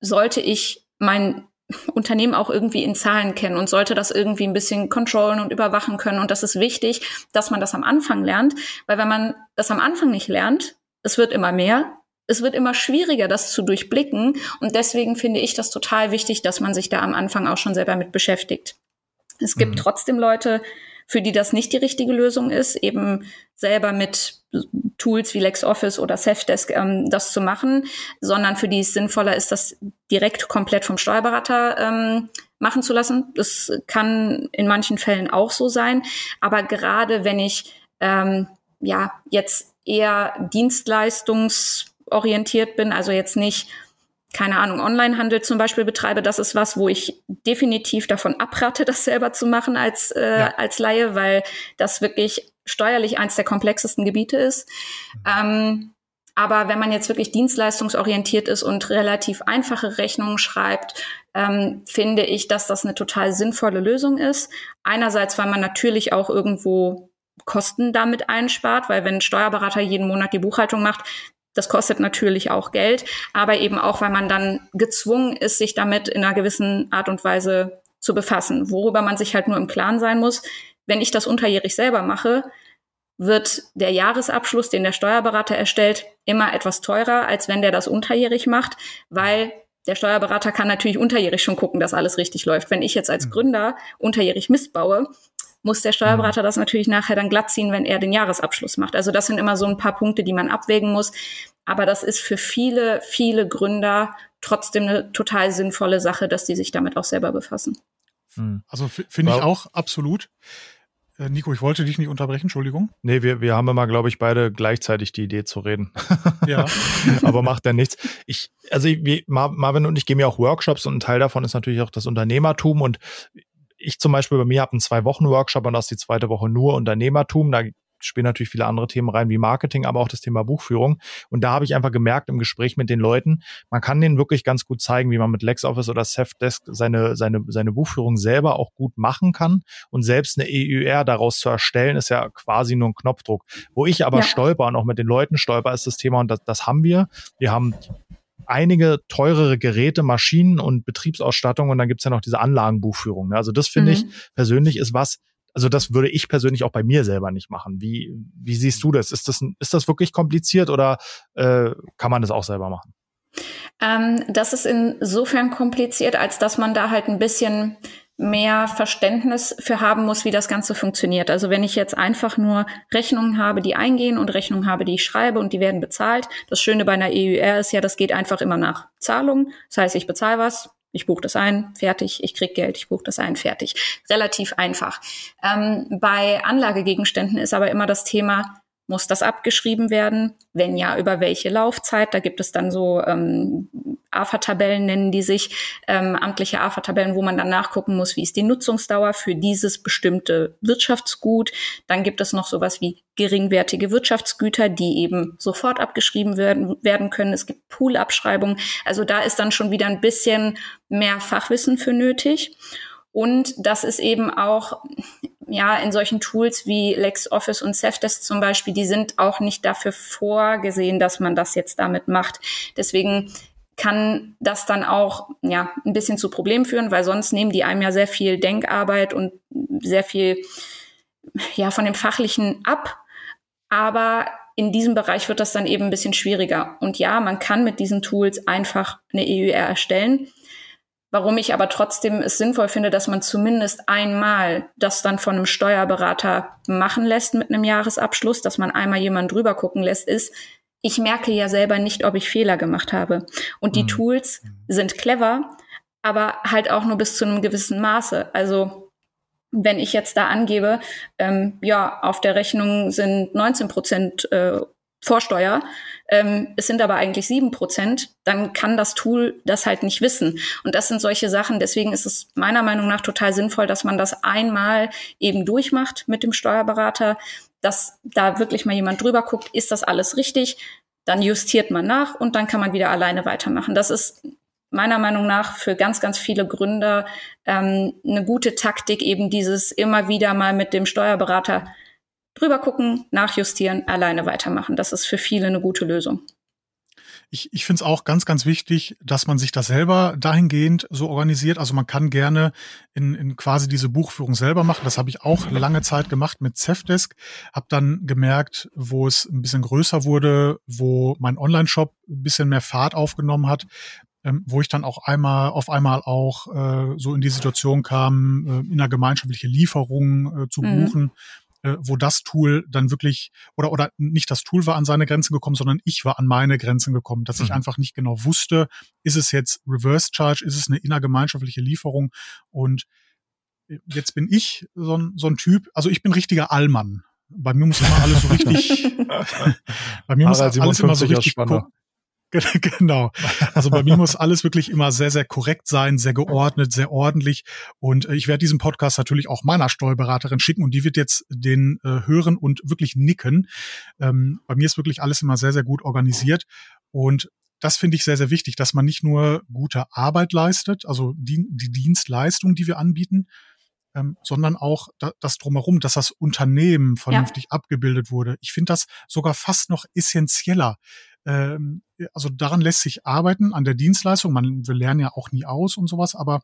sollte ich mein Unternehmen auch irgendwie in Zahlen kennen und sollte das irgendwie ein bisschen kontrollen und überwachen können. Und das ist wichtig, dass man das am Anfang lernt, weil wenn man das am Anfang nicht lernt, es wird immer mehr, es wird immer schwieriger, das zu durchblicken. Und deswegen finde ich das total wichtig, dass man sich da am Anfang auch schon selber mit beschäftigt. Es gibt mhm. trotzdem Leute, für die das nicht die richtige Lösung ist, eben selber mit Tools wie LexOffice oder Safdesk ähm, das zu machen, sondern für die es sinnvoller ist, das direkt komplett vom Steuerberater ähm, machen zu lassen. Das kann in manchen Fällen auch so sein, aber gerade wenn ich ähm, ja jetzt eher dienstleistungsorientiert bin, also jetzt nicht keine Ahnung, Onlinehandel zum Beispiel betreibe, das ist was, wo ich definitiv davon abrate, das selber zu machen als, äh, ja. als Laie, weil das wirklich steuerlich eins der komplexesten Gebiete ist. Mhm. Ähm, aber wenn man jetzt wirklich dienstleistungsorientiert ist und relativ einfache Rechnungen schreibt, ähm, finde ich, dass das eine total sinnvolle Lösung ist. Einerseits, weil man natürlich auch irgendwo Kosten damit einspart, weil wenn ein Steuerberater jeden Monat die Buchhaltung macht, das kostet natürlich auch Geld, aber eben auch, weil man dann gezwungen ist, sich damit in einer gewissen Art und Weise zu befassen, worüber man sich halt nur im Klaren sein muss. Wenn ich das unterjährig selber mache, wird der Jahresabschluss, den der Steuerberater erstellt, immer etwas teurer, als wenn der das unterjährig macht, weil der Steuerberater kann natürlich unterjährig schon gucken, dass alles richtig läuft. Wenn ich jetzt als mhm. Gründer unterjährig Mist baue, muss der Steuerberater mhm. das natürlich nachher dann glatt ziehen, wenn er den Jahresabschluss macht. Also das sind immer so ein paar Punkte, die man abwägen muss. Aber das ist für viele, viele Gründer trotzdem eine total sinnvolle Sache, dass die sich damit auch selber befassen. Mhm. Also finde ich auch absolut. Äh, Nico, ich wollte dich nicht unterbrechen, Entschuldigung. Nee, wir, wir haben immer, glaube ich, beide gleichzeitig die Idee zu reden. Ja. Aber macht ja nichts. Ich, also wie, Marvin und ich geben ja auch Workshops und ein Teil davon ist natürlich auch das Unternehmertum und ich zum Beispiel bei mir habe einen zwei Wochen Workshop und das ist die zweite Woche nur Unternehmertum. Da spielen natürlich viele andere Themen rein, wie Marketing, aber auch das Thema Buchführung. Und da habe ich einfach gemerkt im Gespräch mit den Leuten, man kann denen wirklich ganz gut zeigen, wie man mit LexOffice oder Safdesk seine, seine, seine Buchführung selber auch gut machen kann. Und selbst eine EUR daraus zu erstellen, ist ja quasi nur ein Knopfdruck. Wo ich aber ja. stolper und auch mit den Leuten stolper, ist das Thema, und das, das haben wir. Wir haben einige teurere Geräte, Maschinen und Betriebsausstattung und dann gibt's ja noch diese Anlagenbuchführung. Ne? Also das finde mhm. ich persönlich ist was, also das würde ich persönlich auch bei mir selber nicht machen. Wie, wie siehst du das? Ist das, ist das wirklich kompliziert oder äh, kann man das auch selber machen? Ähm, das ist insofern kompliziert, als dass man da halt ein bisschen mehr Verständnis für haben muss, wie das Ganze funktioniert. Also wenn ich jetzt einfach nur Rechnungen habe, die eingehen und Rechnungen habe, die ich schreibe und die werden bezahlt. Das Schöne bei einer EUR ist ja, das geht einfach immer nach Zahlung. Das heißt, ich bezahle was, ich buche das ein, fertig, ich krieg Geld, ich buche das ein, fertig. Relativ einfach. Ähm, bei Anlagegegenständen ist aber immer das Thema, muss das abgeschrieben werden? Wenn ja, über welche Laufzeit? Da gibt es dann so ähm, AFA-Tabellen, nennen die sich, ähm, amtliche AFA-Tabellen, wo man dann nachgucken muss, wie ist die Nutzungsdauer für dieses bestimmte Wirtschaftsgut. Dann gibt es noch sowas wie geringwertige Wirtschaftsgüter, die eben sofort abgeschrieben werden, werden können. Es gibt Poolabschreibungen. Also da ist dann schon wieder ein bisschen mehr Fachwissen für nötig. Und das ist eben auch, ja, in solchen Tools wie LexOffice und Safdesk zum Beispiel, die sind auch nicht dafür vorgesehen, dass man das jetzt damit macht. Deswegen kann das dann auch ja ein bisschen zu Problemen führen, weil sonst nehmen die einem ja sehr viel Denkarbeit und sehr viel ja von dem fachlichen ab. Aber in diesem Bereich wird das dann eben ein bisschen schwieriger. Und ja, man kann mit diesen Tools einfach eine EUR erstellen. Warum ich aber trotzdem es sinnvoll finde, dass man zumindest einmal das dann von einem Steuerberater machen lässt mit einem Jahresabschluss, dass man einmal jemanden drüber gucken lässt, ist, ich merke ja selber nicht, ob ich Fehler gemacht habe. Und die mhm. Tools sind clever, aber halt auch nur bis zu einem gewissen Maße. Also wenn ich jetzt da angebe, ähm, ja, auf der Rechnung sind 19 Prozent äh, Vorsteuer, ähm, es sind aber eigentlich sieben Prozent, dann kann das Tool das halt nicht wissen. Und das sind solche Sachen. Deswegen ist es meiner Meinung nach total sinnvoll, dass man das einmal eben durchmacht mit dem Steuerberater, dass da wirklich mal jemand drüber guckt, ist das alles richtig? Dann justiert man nach und dann kann man wieder alleine weitermachen. Das ist meiner Meinung nach für ganz, ganz viele Gründer ähm, eine gute Taktik, eben dieses immer wieder mal mit dem Steuerberater drüber gucken, nachjustieren, alleine weitermachen. Das ist für viele eine gute Lösung. Ich, ich finde es auch ganz, ganz wichtig, dass man sich das selber dahingehend so organisiert. Also man kann gerne in, in quasi diese Buchführung selber machen. Das habe ich auch lange Zeit gemacht mit Zefdesk. Habe dann gemerkt, wo es ein bisschen größer wurde, wo mein Online-Shop ein bisschen mehr Fahrt aufgenommen hat, ähm, wo ich dann auch einmal auf einmal auch äh, so in die Situation kam, äh, in einer gemeinschaftliche Lieferung äh, zu mhm. buchen äh, wo das Tool dann wirklich, oder, oder nicht das Tool war an seine Grenzen gekommen, sondern ich war an meine Grenzen gekommen, dass mhm. ich einfach nicht genau wusste, ist es jetzt Reverse Charge, ist es eine innergemeinschaftliche Lieferung und äh, jetzt bin ich so ein, so ein Typ, also ich bin richtiger Allmann. Bei mir muss immer alles so richtig, bei mir muss alles immer so richtig, Genau. Also bei mir muss alles wirklich immer sehr, sehr korrekt sein, sehr geordnet, sehr ordentlich. Und äh, ich werde diesen Podcast natürlich auch meiner Steuerberaterin schicken und die wird jetzt den äh, hören und wirklich nicken. Ähm, bei mir ist wirklich alles immer sehr, sehr gut organisiert. Und das finde ich sehr, sehr wichtig, dass man nicht nur gute Arbeit leistet, also die, die Dienstleistung, die wir anbieten, ähm, sondern auch da, das drumherum, dass das Unternehmen vernünftig ja. abgebildet wurde. Ich finde das sogar fast noch essentieller. Ähm, also daran lässt sich arbeiten, an der Dienstleistung. Man, wir lernen ja auch nie aus und sowas, aber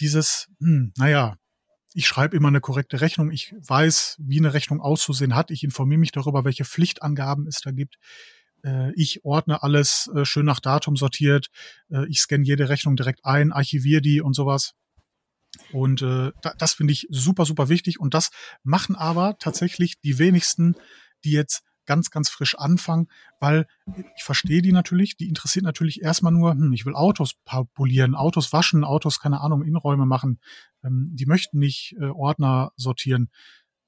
dieses, hm, naja, ich schreibe immer eine korrekte Rechnung, ich weiß, wie eine Rechnung auszusehen hat, ich informiere mich darüber, welche Pflichtangaben es da gibt. Äh, ich ordne alles äh, schön nach Datum sortiert, äh, ich scanne jede Rechnung direkt ein, archiviere die und sowas. Und äh, das finde ich super, super wichtig. Und das machen aber tatsächlich die wenigsten, die jetzt ganz, ganz frisch anfangen, weil ich verstehe die natürlich, die interessiert natürlich erstmal nur, hm, ich will Autos polieren, Autos waschen, Autos, keine Ahnung, Innenräume machen. Ähm, die möchten nicht äh, Ordner sortieren.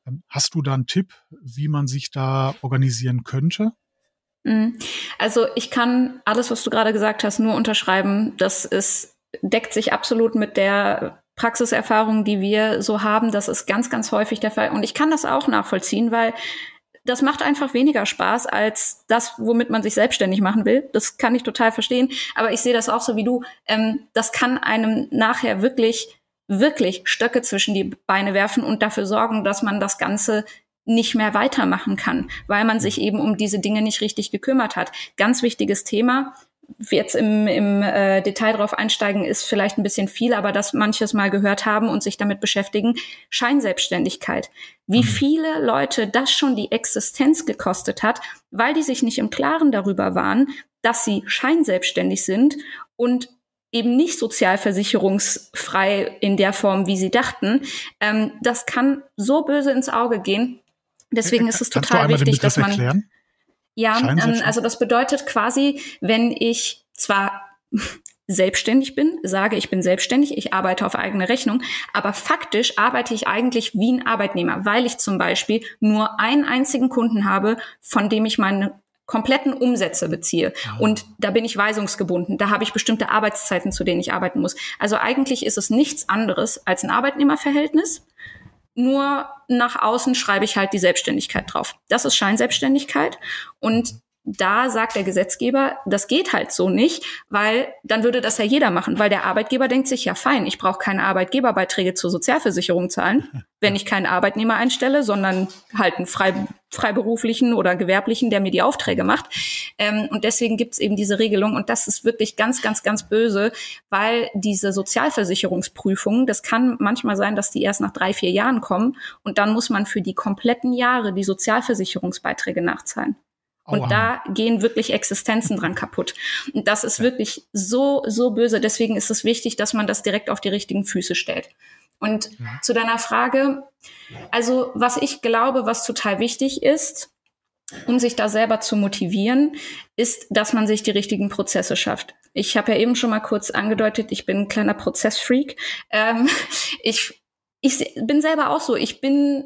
Ähm, hast du da einen Tipp, wie man sich da organisieren könnte? Mhm. Also ich kann alles, was du gerade gesagt hast, nur unterschreiben. Das ist, deckt sich absolut mit der Praxiserfahrung, die wir so haben. Das ist ganz, ganz häufig der Fall. Und ich kann das auch nachvollziehen, weil das macht einfach weniger Spaß als das, womit man sich selbstständig machen will. Das kann ich total verstehen. Aber ich sehe das auch so wie du. Ähm, das kann einem nachher wirklich, wirklich Stöcke zwischen die Beine werfen und dafür sorgen, dass man das Ganze nicht mehr weitermachen kann, weil man sich eben um diese Dinge nicht richtig gekümmert hat. Ganz wichtiges Thema jetzt im, im äh, Detail drauf einsteigen, ist vielleicht ein bisschen viel, aber das manches mal gehört haben und sich damit beschäftigen. Scheinselbstständigkeit. Wie mhm. viele Leute das schon die Existenz gekostet hat, weil die sich nicht im Klaren darüber waren, dass sie scheinselbstständig sind und eben nicht sozialversicherungsfrei in der Form, wie sie dachten. Ähm, das kann so böse ins Auge gehen. Deswegen ist es total wichtig, dass man. Erklären? Ja, ähm, also das bedeutet quasi, wenn ich zwar selbstständig bin, sage, ich bin selbstständig, ich arbeite auf eigene Rechnung, aber faktisch arbeite ich eigentlich wie ein Arbeitnehmer, weil ich zum Beispiel nur einen einzigen Kunden habe, von dem ich meine kompletten Umsätze beziehe. Oh. Und da bin ich weisungsgebunden. Da habe ich bestimmte Arbeitszeiten, zu denen ich arbeiten muss. Also eigentlich ist es nichts anderes als ein Arbeitnehmerverhältnis nur nach außen schreibe ich halt die Selbstständigkeit drauf. Das ist Scheinselbstständigkeit und da sagt der Gesetzgeber, das geht halt so nicht, weil dann würde das ja jeder machen, weil der Arbeitgeber denkt sich, ja fein, ich brauche keine Arbeitgeberbeiträge zur Sozialversicherung zahlen, wenn ich keinen Arbeitnehmer einstelle, sondern halt einen frei, freiberuflichen oder gewerblichen, der mir die Aufträge macht. Ähm, und deswegen gibt's eben diese Regelung und das ist wirklich ganz, ganz, ganz böse, weil diese Sozialversicherungsprüfungen, das kann manchmal sein, dass die erst nach drei, vier Jahren kommen und dann muss man für die kompletten Jahre die Sozialversicherungsbeiträge nachzahlen. Und da gehen wirklich Existenzen dran kaputt. Und das ist wirklich so, so böse. Deswegen ist es wichtig, dass man das direkt auf die richtigen Füße stellt. Und ja. zu deiner Frage, also was ich glaube, was total wichtig ist, um sich da selber zu motivieren, ist, dass man sich die richtigen Prozesse schafft. Ich habe ja eben schon mal kurz angedeutet, ich bin ein kleiner Prozessfreak. Ähm, ich, ich bin selber auch so. Ich bin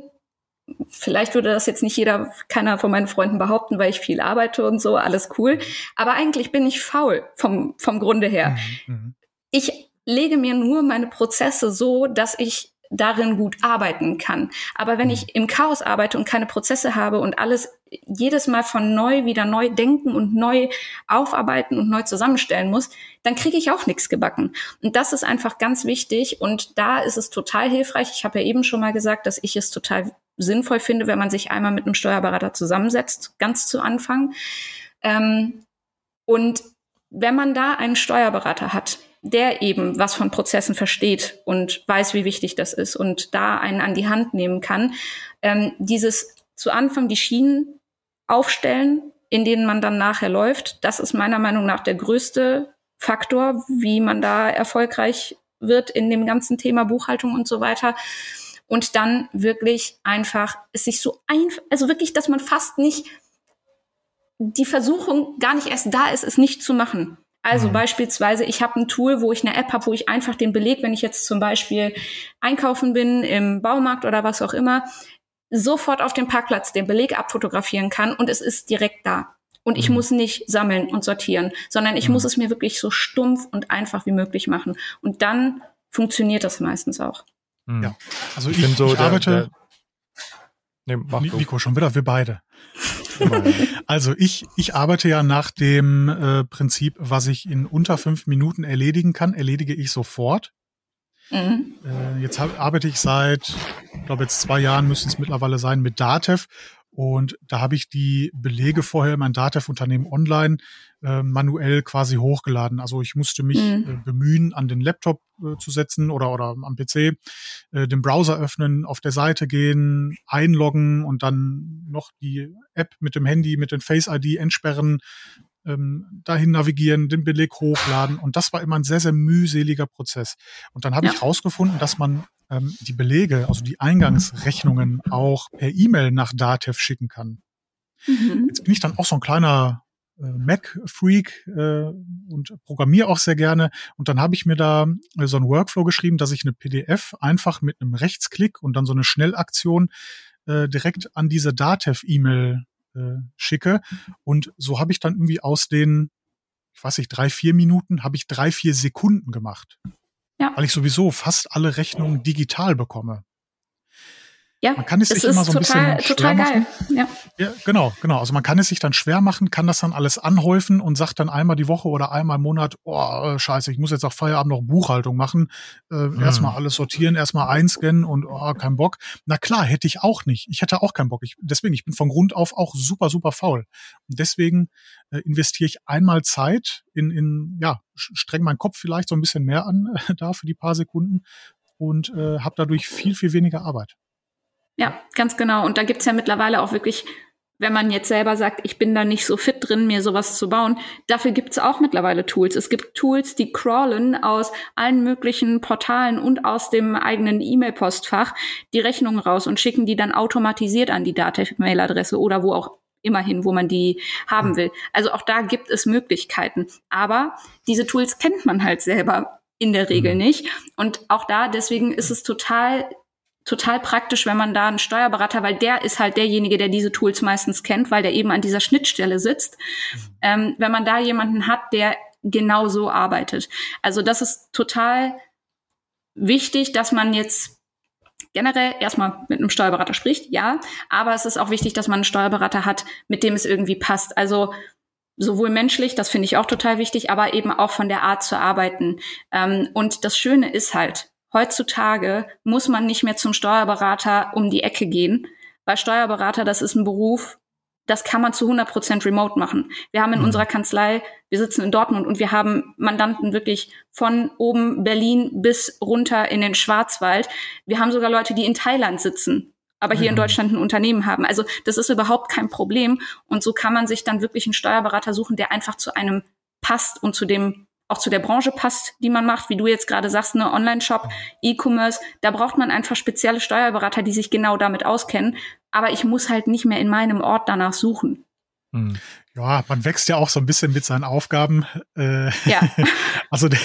vielleicht würde das jetzt nicht jeder, keiner von meinen Freunden behaupten, weil ich viel arbeite und so, alles cool. Aber eigentlich bin ich faul vom, vom Grunde her. Mhm. mhm. Ich lege mir nur meine Prozesse so, dass ich darin gut arbeiten kann. Aber wenn mhm. ich im Chaos arbeite und keine Prozesse habe und alles jedes Mal von neu wieder neu denken und neu aufarbeiten und neu zusammenstellen muss, dann kriege ich auch nichts gebacken. Und das ist einfach ganz wichtig und da ist es total hilfreich. Ich habe ja eben schon mal gesagt, dass ich es total sinnvoll finde, wenn man sich einmal mit einem Steuerberater zusammensetzt, ganz zu Anfang. Ähm, und wenn man da einen Steuerberater hat, der eben was von Prozessen versteht und weiß, wie wichtig das ist und da einen an die Hand nehmen kann, ähm, dieses zu Anfang die Schienen aufstellen, in denen man dann nachher läuft, das ist meiner Meinung nach der größte Faktor, wie man da erfolgreich wird in dem ganzen Thema Buchhaltung und so weiter und dann wirklich einfach es sich so einfach, also wirklich, dass man fast nicht die Versuchung gar nicht erst da ist, es nicht zu machen. Also mhm. beispielsweise, ich habe ein Tool, wo ich eine App habe, wo ich einfach den Beleg, wenn ich jetzt zum Beispiel einkaufen bin im Baumarkt oder was auch immer, sofort auf dem Parkplatz den Beleg abfotografieren kann und es ist direkt da. Und ich mhm. muss nicht sammeln und sortieren, sondern ich mhm. muss es mir wirklich so stumpf und einfach wie möglich machen. Und dann funktioniert das meistens auch. Mhm. Ja, also ich, ich, so ich der, arbeite. Der, nee, mach Nico, schon wieder, wir beide. Also ich, ich arbeite ja nach dem äh, Prinzip, was ich in unter fünf Minuten erledigen kann, erledige ich sofort. Mhm. Äh, jetzt hab, arbeite ich seit, ich glaube jetzt zwei Jahren müssen es mittlerweile sein, mit Datev und da habe ich die Belege vorher in mein Datev-Unternehmen online äh, manuell quasi hochgeladen. Also ich musste mich mhm. äh, bemühen, an den Laptop äh, zu setzen oder, oder am PC, äh, den Browser öffnen, auf der Seite gehen, einloggen und dann noch die App mit dem Handy, mit den Face ID entsperren. ähm, dahin navigieren, den Beleg hochladen. Und das war immer ein sehr, sehr mühseliger Prozess. Und dann habe ja. ich rausgefunden, dass man ähm, die Belege, also die Eingangsrechnungen auch per E-Mail nach Datev schicken kann. Mhm. Jetzt bin ich dann auch so ein kleiner äh, Mac-Freak äh, und programmiere auch sehr gerne. Und dann habe ich mir da äh, so einen Workflow geschrieben, dass ich eine PDF einfach mit einem Rechtsklick und dann so eine Schnellaktion äh, direkt an diese Datev-E-Mail äh, schicke. Und so habe ich dann irgendwie aus den, ich weiß nicht, drei, vier Minuten, habe ich drei, vier Sekunden gemacht. Ja. Weil ich sowieso fast alle Rechnungen digital bekomme. Ja, man kann es sich immer so ein total, bisschen total geil. Ja. ja, genau, genau. Also man kann es sich dann schwer machen, kann das dann alles anhäufen und sagt dann einmal die Woche oder einmal im Monat, oh, scheiße, ich muss jetzt auf Feierabend noch Buchhaltung machen, äh, hm. erstmal alles sortieren, erstmal einscannen und oh, kein Bock. Na klar, hätte ich auch nicht. Ich hätte auch keinen Bock. Ich, deswegen, ich bin von Grund auf auch super, super faul. Und deswegen äh, investiere ich einmal Zeit in, in ja, streng meinen Kopf vielleicht so ein bisschen mehr an äh, da für die paar Sekunden und äh, habe dadurch viel, viel weniger Arbeit. Ja, ganz genau. Und da gibt's ja mittlerweile auch wirklich, wenn man jetzt selber sagt, ich bin da nicht so fit drin, mir sowas zu bauen, dafür gibt's auch mittlerweile Tools. Es gibt Tools, die crawlen aus allen möglichen Portalen und aus dem eigenen E-Mail-Postfach die Rechnungen raus und schicken die dann automatisiert an die Data-Mail-Adresse oder wo auch immerhin, wo man die haben hm. will. Also auch da gibt es Möglichkeiten. Aber diese Tools kennt man halt selber in der Regel hm. nicht. Und auch da, deswegen ist es total total praktisch, wenn man da einen Steuerberater, weil der ist halt derjenige, der diese Tools meistens kennt, weil der eben an dieser Schnittstelle sitzt. Mhm. Ähm, wenn man da jemanden hat, der genau so arbeitet. Also das ist total wichtig, dass man jetzt generell erstmal mit einem Steuerberater spricht, ja, aber es ist auch wichtig, dass man einen Steuerberater hat, mit dem es irgendwie passt. Also sowohl menschlich, das finde ich auch total wichtig, aber eben auch von der Art zu arbeiten. Ähm, und das Schöne ist halt, heutzutage muss man nicht mehr zum Steuerberater um die Ecke gehen, weil Steuerberater, das ist ein Beruf, das kann man zu 100 Prozent remote machen. Wir haben in mhm. unserer Kanzlei, wir sitzen in Dortmund und wir haben Mandanten wirklich von oben Berlin bis runter in den Schwarzwald. Wir haben sogar Leute, die in Thailand sitzen, aber hier mhm. in Deutschland ein Unternehmen haben. Also das ist überhaupt kein Problem. Und so kann man sich dann wirklich einen Steuerberater suchen, der einfach zu einem passt und zu dem auch zu der Branche passt, die man macht, wie du jetzt gerade sagst, ne, Online-Shop, E-Commerce, da braucht man einfach spezielle Steuerberater, die sich genau damit auskennen. Aber ich muss halt nicht mehr in meinem Ort danach suchen. Ja, man wächst ja auch so ein bisschen mit seinen Aufgaben. Äh, ja. also die,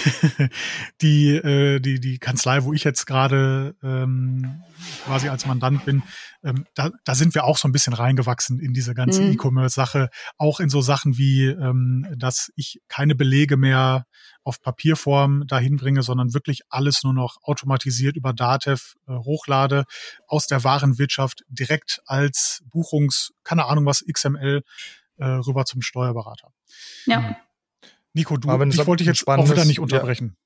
die, äh, die, die Kanzlei, wo ich jetzt gerade ähm, quasi als Mandant bin, ähm, da, da sind wir auch so ein bisschen reingewachsen in diese ganze mhm. E-Commerce-Sache. Auch in so Sachen wie, ähm, dass ich keine Belege mehr auf Papierform dahin bringe, sondern wirklich alles nur noch automatisiert über Datev äh, hochlade aus der Warenwirtschaft direkt als Buchungs, keine Ahnung was, XML äh, rüber zum Steuerberater. Ja. Nico, du, ich wollte dich jetzt auch wieder nicht unterbrechen.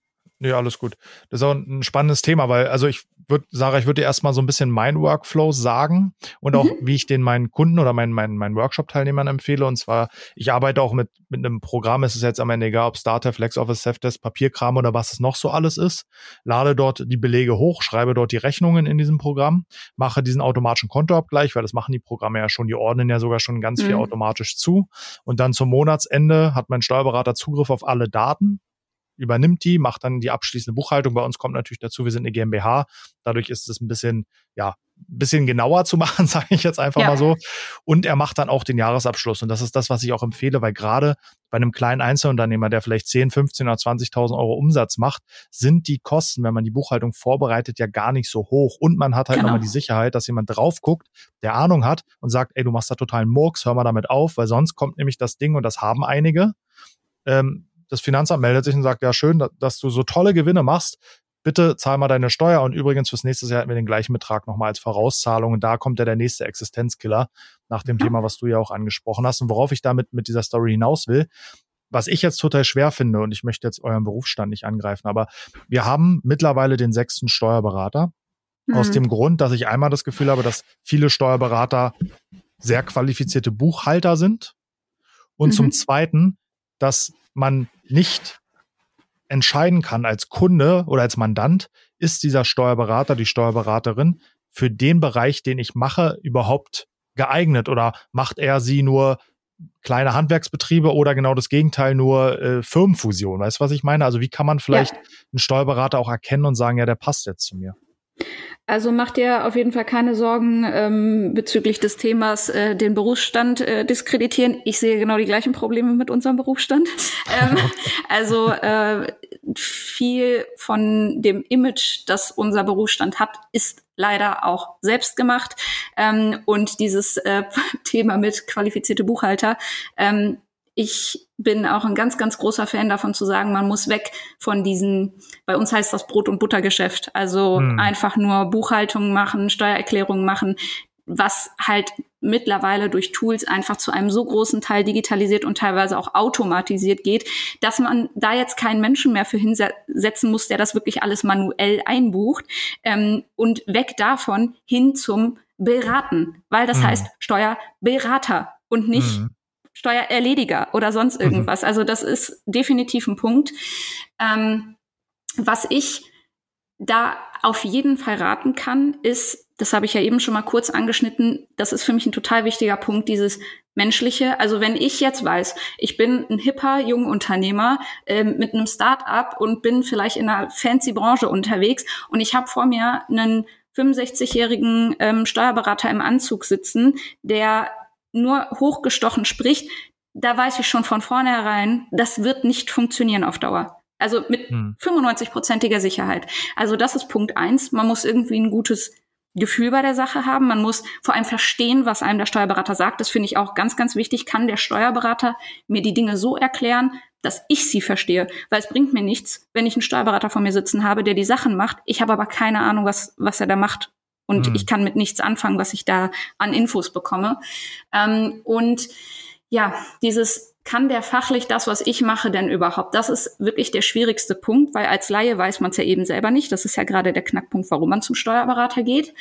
Ja. Nee, alles gut. Das ist auch ein spannendes Thema, weil, also ich würde, Sarah, ich würde dir erstmal so ein bisschen mein Workflow sagen und auch, mhm. wie ich den meinen Kunden oder meinen, meinen, meinen Workshop-Teilnehmern empfehle. Und zwar, ich arbeite auch mit, mit einem Programm, es ist jetzt am Ende egal, ob Starter, FlexOffice, Safdesk, Papierkram oder was es noch so alles ist. Lade dort die Belege hoch, schreibe dort die Rechnungen in diesem Programm, mache diesen automatischen Kontoabgleich, weil das machen die Programme ja schon, die ordnen ja sogar schon ganz mhm. viel automatisch zu. Und dann zum Monatsende hat mein Steuerberater Zugriff auf alle Daten übernimmt die, macht dann die abschließende Buchhaltung. Bei uns kommt natürlich dazu, wir sind eine GmbH. Dadurch ist es ein bisschen, ja, ein bisschen genauer zu machen, sage ich jetzt einfach ja. mal so. Und er macht dann auch den Jahresabschluss. Und das ist das, was ich auch empfehle, weil gerade bei einem kleinen Einzelunternehmer, der vielleicht 10, 15 oder 20.000 Euro Umsatz macht, sind die Kosten, wenn man die Buchhaltung vorbereitet, ja gar nicht so hoch. Und man hat halt genau. nochmal die Sicherheit, dass jemand drauf guckt, der Ahnung hat und sagt, ey, du machst da totalen Murks, hör mal damit auf, weil sonst kommt nämlich das Ding, und das haben einige, ähm, das Finanzamt meldet sich und sagt, ja, schön, dass du so tolle Gewinne machst. Bitte zahl mal deine Steuer und übrigens fürs nächste Jahr hätten wir den gleichen Betrag nochmal als Vorauszahlung und da kommt ja der nächste Existenzkiller nach dem. Thema, was du ja auch angesprochen hast und worauf ich damit mit dieser Story hinaus will. Was ich jetzt total schwer finde und ich möchte jetzt euren Berufsstand nicht angreifen, aber wir haben mittlerweile den sechsten Steuerberater mhm. aus dem Grund, dass ich einmal das Gefühl habe, dass viele Steuerberater sehr qualifizierte Buchhalter sind und mhm. zum Zweiten, dass man nicht entscheiden kann als Kunde oder als Mandant, ist dieser Steuerberater, die Steuerberaterin für den Bereich, den ich mache, überhaupt geeignet oder macht er sie nur kleine Handwerksbetriebe oder genau das Gegenteil, nur äh, Firmenfusion. Weißt du, was ich meine? Also wie kann man vielleicht ja. einen Steuerberater auch erkennen und sagen, ja, der passt jetzt zu mir? Also macht dir auf jeden Fall keine Sorgen ähm, bezüglich des Themas äh, den Berufsstand äh, diskreditieren. Ich sehe genau die gleichen Probleme mit unserem Berufsstand. ähm, also äh, viel von dem Image, das unser Berufsstand hat, ist leider auch selbst gemacht. Ähm, und dieses äh, Thema mit qualifizierte Buchhalter ähm, ich bin auch ein ganz, ganz großer Fan davon zu sagen, man muss weg von diesen, bei uns heißt das Brot- und Buttergeschäft, also hm. einfach nur Buchhaltung machen, Steuererklärungen machen, was halt mittlerweile durch Tools einfach zu einem so großen Teil digitalisiert und teilweise auch automatisiert geht, dass man da jetzt keinen Menschen mehr für hinsetzen muss, der das wirklich alles manuell einbucht ähm, und weg davon hin zum Beraten, weil das hm. heißt Steuerberater und nicht hm. Steuererlediger oder sonst mhm. irgendwas. Mhm. Also das ist definitiv ein Punkt. Ähm, was ich da auf jeden Fall raten kann, ist, das habe ich ja eben schon mal kurz angeschnitten, das ist für mich ein total wichtiger Punkt, dieses menschliche. Also wenn ich jetzt weiß, ich bin ein hipper junger Unternehmer ähm, mit einem Start-up und bin vielleicht in einer fancy Branche unterwegs und ich habe vor mir einen 65-jährigen ähm, Steuerberater im Anzug sitzen, der nur hochgestochen spricht, da weiß ich schon von vornherein, das wird nicht funktionieren auf Dauer. Also mit hm. 95-prozentiger Sicherheit. Also das ist Punkt eins. Man muss irgendwie ein gutes Gefühl bei der Sache haben. Man muss vor allem verstehen, was einem der Steuerberater sagt. Das finde ich auch ganz, ganz wichtig. Kann der Steuerberater mir die Dinge so erklären, dass ich sie verstehe? Weil es bringt mir nichts, wenn ich einen Steuerberater vor mir sitzen habe, der die Sachen macht. Ich habe aber keine Ahnung, was, was er da macht und mhm. ich kann mit nichts anfangen, was ich da an Infos bekomme. Ähm, und ja, dieses kann der fachlich das, was ich mache, denn überhaupt? Das ist wirklich der schwierigste Punkt, weil als Laie weiß man es ja eben selber nicht. Das ist ja gerade der Knackpunkt, warum man zum Steuerberater geht.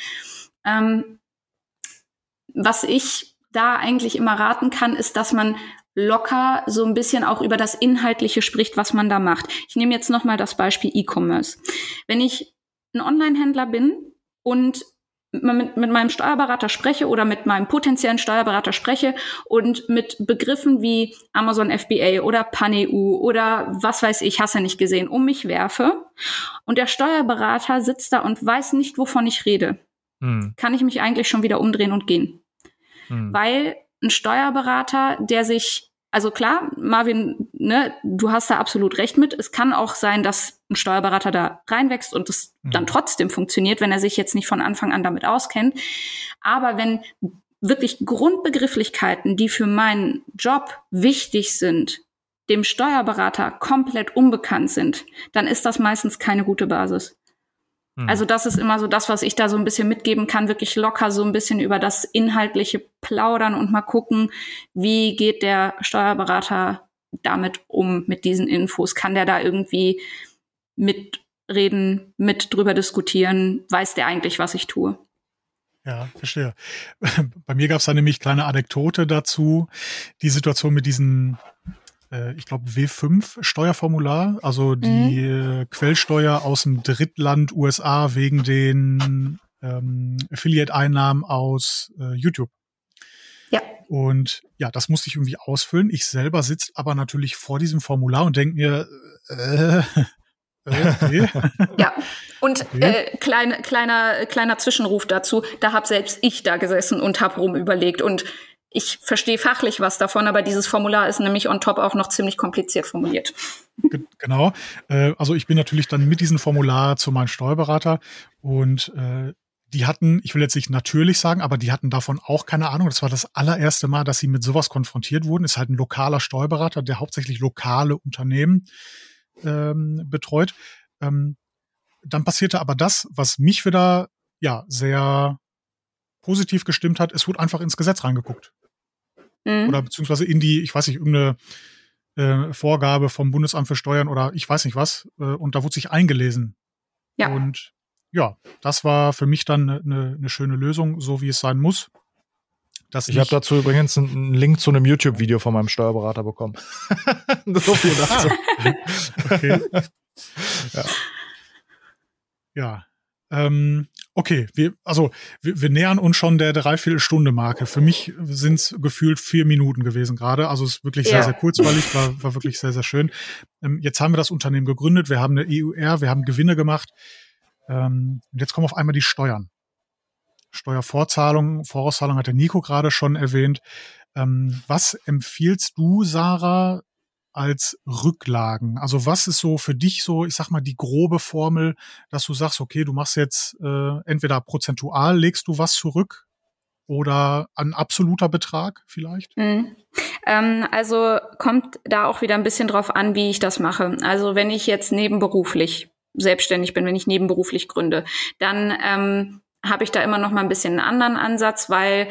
Ähm, was ich da eigentlich immer raten kann, ist, dass man locker so ein bisschen auch über das Inhaltliche spricht, was man da macht. Ich nehme jetzt nochmal das Beispiel E-Commerce. Wenn ich ein Online-Händler bin und mit, mit meinem Steuerberater spreche oder mit meinem potenziellen Steuerberater spreche und mit Begriffen wie Amazon FBA oder PanEU oder was weiß ich, hast du nicht gesehen, um mich werfe und der Steuerberater sitzt da und weiß nicht, wovon ich rede, hm. kann ich mich eigentlich schon wieder umdrehen und gehen. Hm. Weil ein Steuerberater, der sich also klar, Marvin, ne, du hast da absolut recht mit. Es kann auch sein, dass ein Steuerberater da reinwächst und es mhm. dann trotzdem funktioniert, wenn er sich jetzt nicht von Anfang an damit auskennt. Aber wenn wirklich Grundbegrifflichkeiten, die für meinen Job wichtig sind, dem Steuerberater komplett unbekannt sind, dann ist das meistens keine gute Basis. Mhm. Also das ist immer so das, was ich da so ein bisschen mitgeben kann, wirklich locker so ein bisschen über das inhaltliche plaudern und mal gucken, wie geht der Steuerberater damit um, mit diesen Infos? Kann der da irgendwie mitreden, mit drüber diskutieren? Weiß der eigentlich, was ich tue? Ja, verstehe. Bei mir gab es da nämlich kleine Anekdote dazu. Die Situation mit diesen äh, ich glaube, W5 Steuerformular, also die mhm. Quellsteuer aus dem Drittland USA wegen den ähm, Affiliate-Einnahmen aus äh, YouTube. Ja. Und ja, das musste ich irgendwie ausfüllen. Ich selber sitze aber natürlich vor diesem Formular und denke mir, äh, äh, Okay. ja, und okay. äh, klein, kleiner, kleiner Zwischenruf dazu, da habe selbst ich da gesessen und habe rumüberlegt und ich verstehe fachlich was davon, aber dieses Formular ist nämlich on top auch noch ziemlich kompliziert formuliert. Genau. Äh, also ich bin natürlich dann mit diesem Formular zu meinem Steuerberater und äh, die hatten, ich will jetzt nicht natürlich sagen, aber die hatten davon auch keine Ahnung. Das war das allererste Mal, dass sie mit sowas konfrontiert wurden. Ist halt ein lokaler Steuerberater, der hauptsächlich lokale Unternehmen ähm, betreut. Ähm, dann passierte aber das, was mich wieder ja sehr positiv gestimmt hat. Es wurde einfach ins Gesetz reingeguckt. Mhm. Oder beziehungsweise in die, ich weiß nicht, irgendeine äh, Vorgabe vom Bundesamt für Steuern oder ich weiß nicht was. Äh, und da wurde sich eingelesen. Ja. Und ja, das war für mich dann eine, eine schöne Lösung, so wie es sein muss. Dass ich habe dazu übrigens einen Link zu einem YouTube-Video von meinem Steuerberater bekommen. so viel dazu. okay. ja. ja. Ähm, Okay, wir, also wir, wir nähern uns schon der Dreiviertelstunde-Marke. Für mich sind es gefühlt vier Minuten gewesen gerade. Also es ist wirklich sehr, ja. sehr kurzweilig, war, war wirklich sehr, sehr schön. Ähm, jetzt haben wir das Unternehmen gegründet, wir haben eine EUR, wir haben Gewinne gemacht. Ähm, und jetzt kommen auf einmal die Steuern. Steuervorzahlung, Vorauszahlung hat der Nico gerade schon erwähnt. Ähm, was empfiehlst du, Sarah, als Rücklagen? Also was ist so für dich so, ich sag mal, die grobe Formel, dass du sagst, okay, du machst jetzt äh, entweder prozentual legst du was zurück oder ein absoluter Betrag vielleicht? Mhm. Ähm, also kommt da auch wieder ein bisschen drauf an, wie ich das mache. Also wenn ich jetzt nebenberuflich selbstständig bin, wenn ich nebenberuflich gründe, dann ähm, habe ich da immer noch mal ein bisschen einen anderen Ansatz, weil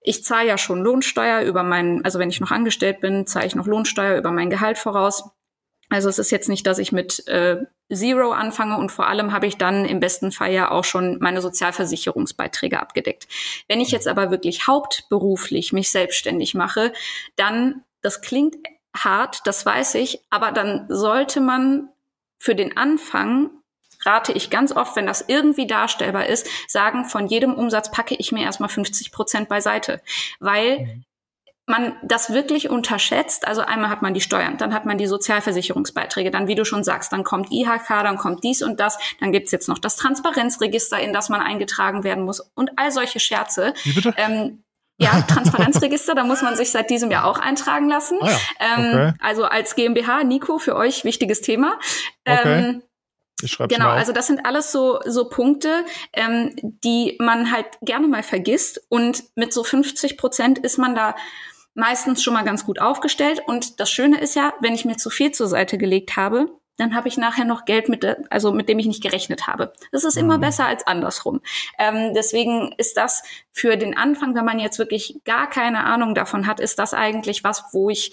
ich zahle ja schon Lohnsteuer über meinen, also wenn ich noch angestellt bin, zahle ich noch Lohnsteuer über mein Gehalt voraus. Also es ist jetzt nicht, dass ich mit äh, Zero anfange und vor allem habe ich dann im besten Fall ja auch schon meine Sozialversicherungsbeiträge abgedeckt. Wenn ich jetzt aber wirklich hauptberuflich mich selbstständig mache, dann, das klingt hart, das weiß ich, aber dann sollte man für den Anfang rate ich ganz oft, wenn das irgendwie darstellbar ist, sagen, von jedem Umsatz packe ich mir erstmal 50 Prozent beiseite. Weil mhm. man das wirklich unterschätzt. Also einmal hat man die Steuern, dann hat man die Sozialversicherungsbeiträge, dann, wie du schon sagst, dann kommt IHK, dann kommt dies und das, dann gibt's jetzt noch das Transparenzregister, in das man eingetragen werden muss und all solche Scherze. Wie bitte? Ähm, ja, Transparenzregister, da muss man sich seit diesem Jahr auch eintragen lassen. Ah ja, ähm, okay. ähm, also als GmbH, Nico, für euch wichtiges Thema. Okay. Ähm, ich schreibe Genau, also das sind alles so, so Punkte, ähm, die man halt gerne mal vergisst. Und mit so 50 Prozent ist man da meistens schon mal ganz gut aufgestellt. Und das Schöne ist ja, wenn ich mir zu viel zur Seite gelegt habe, dann habe ich nachher noch Geld mit, also mit dem ich nicht gerechnet habe. Das ist immer mhm. besser als andersrum. Ähm, deswegen ist das für den Anfang, wenn man jetzt wirklich gar keine Ahnung davon hat, ist das eigentlich was, wo ich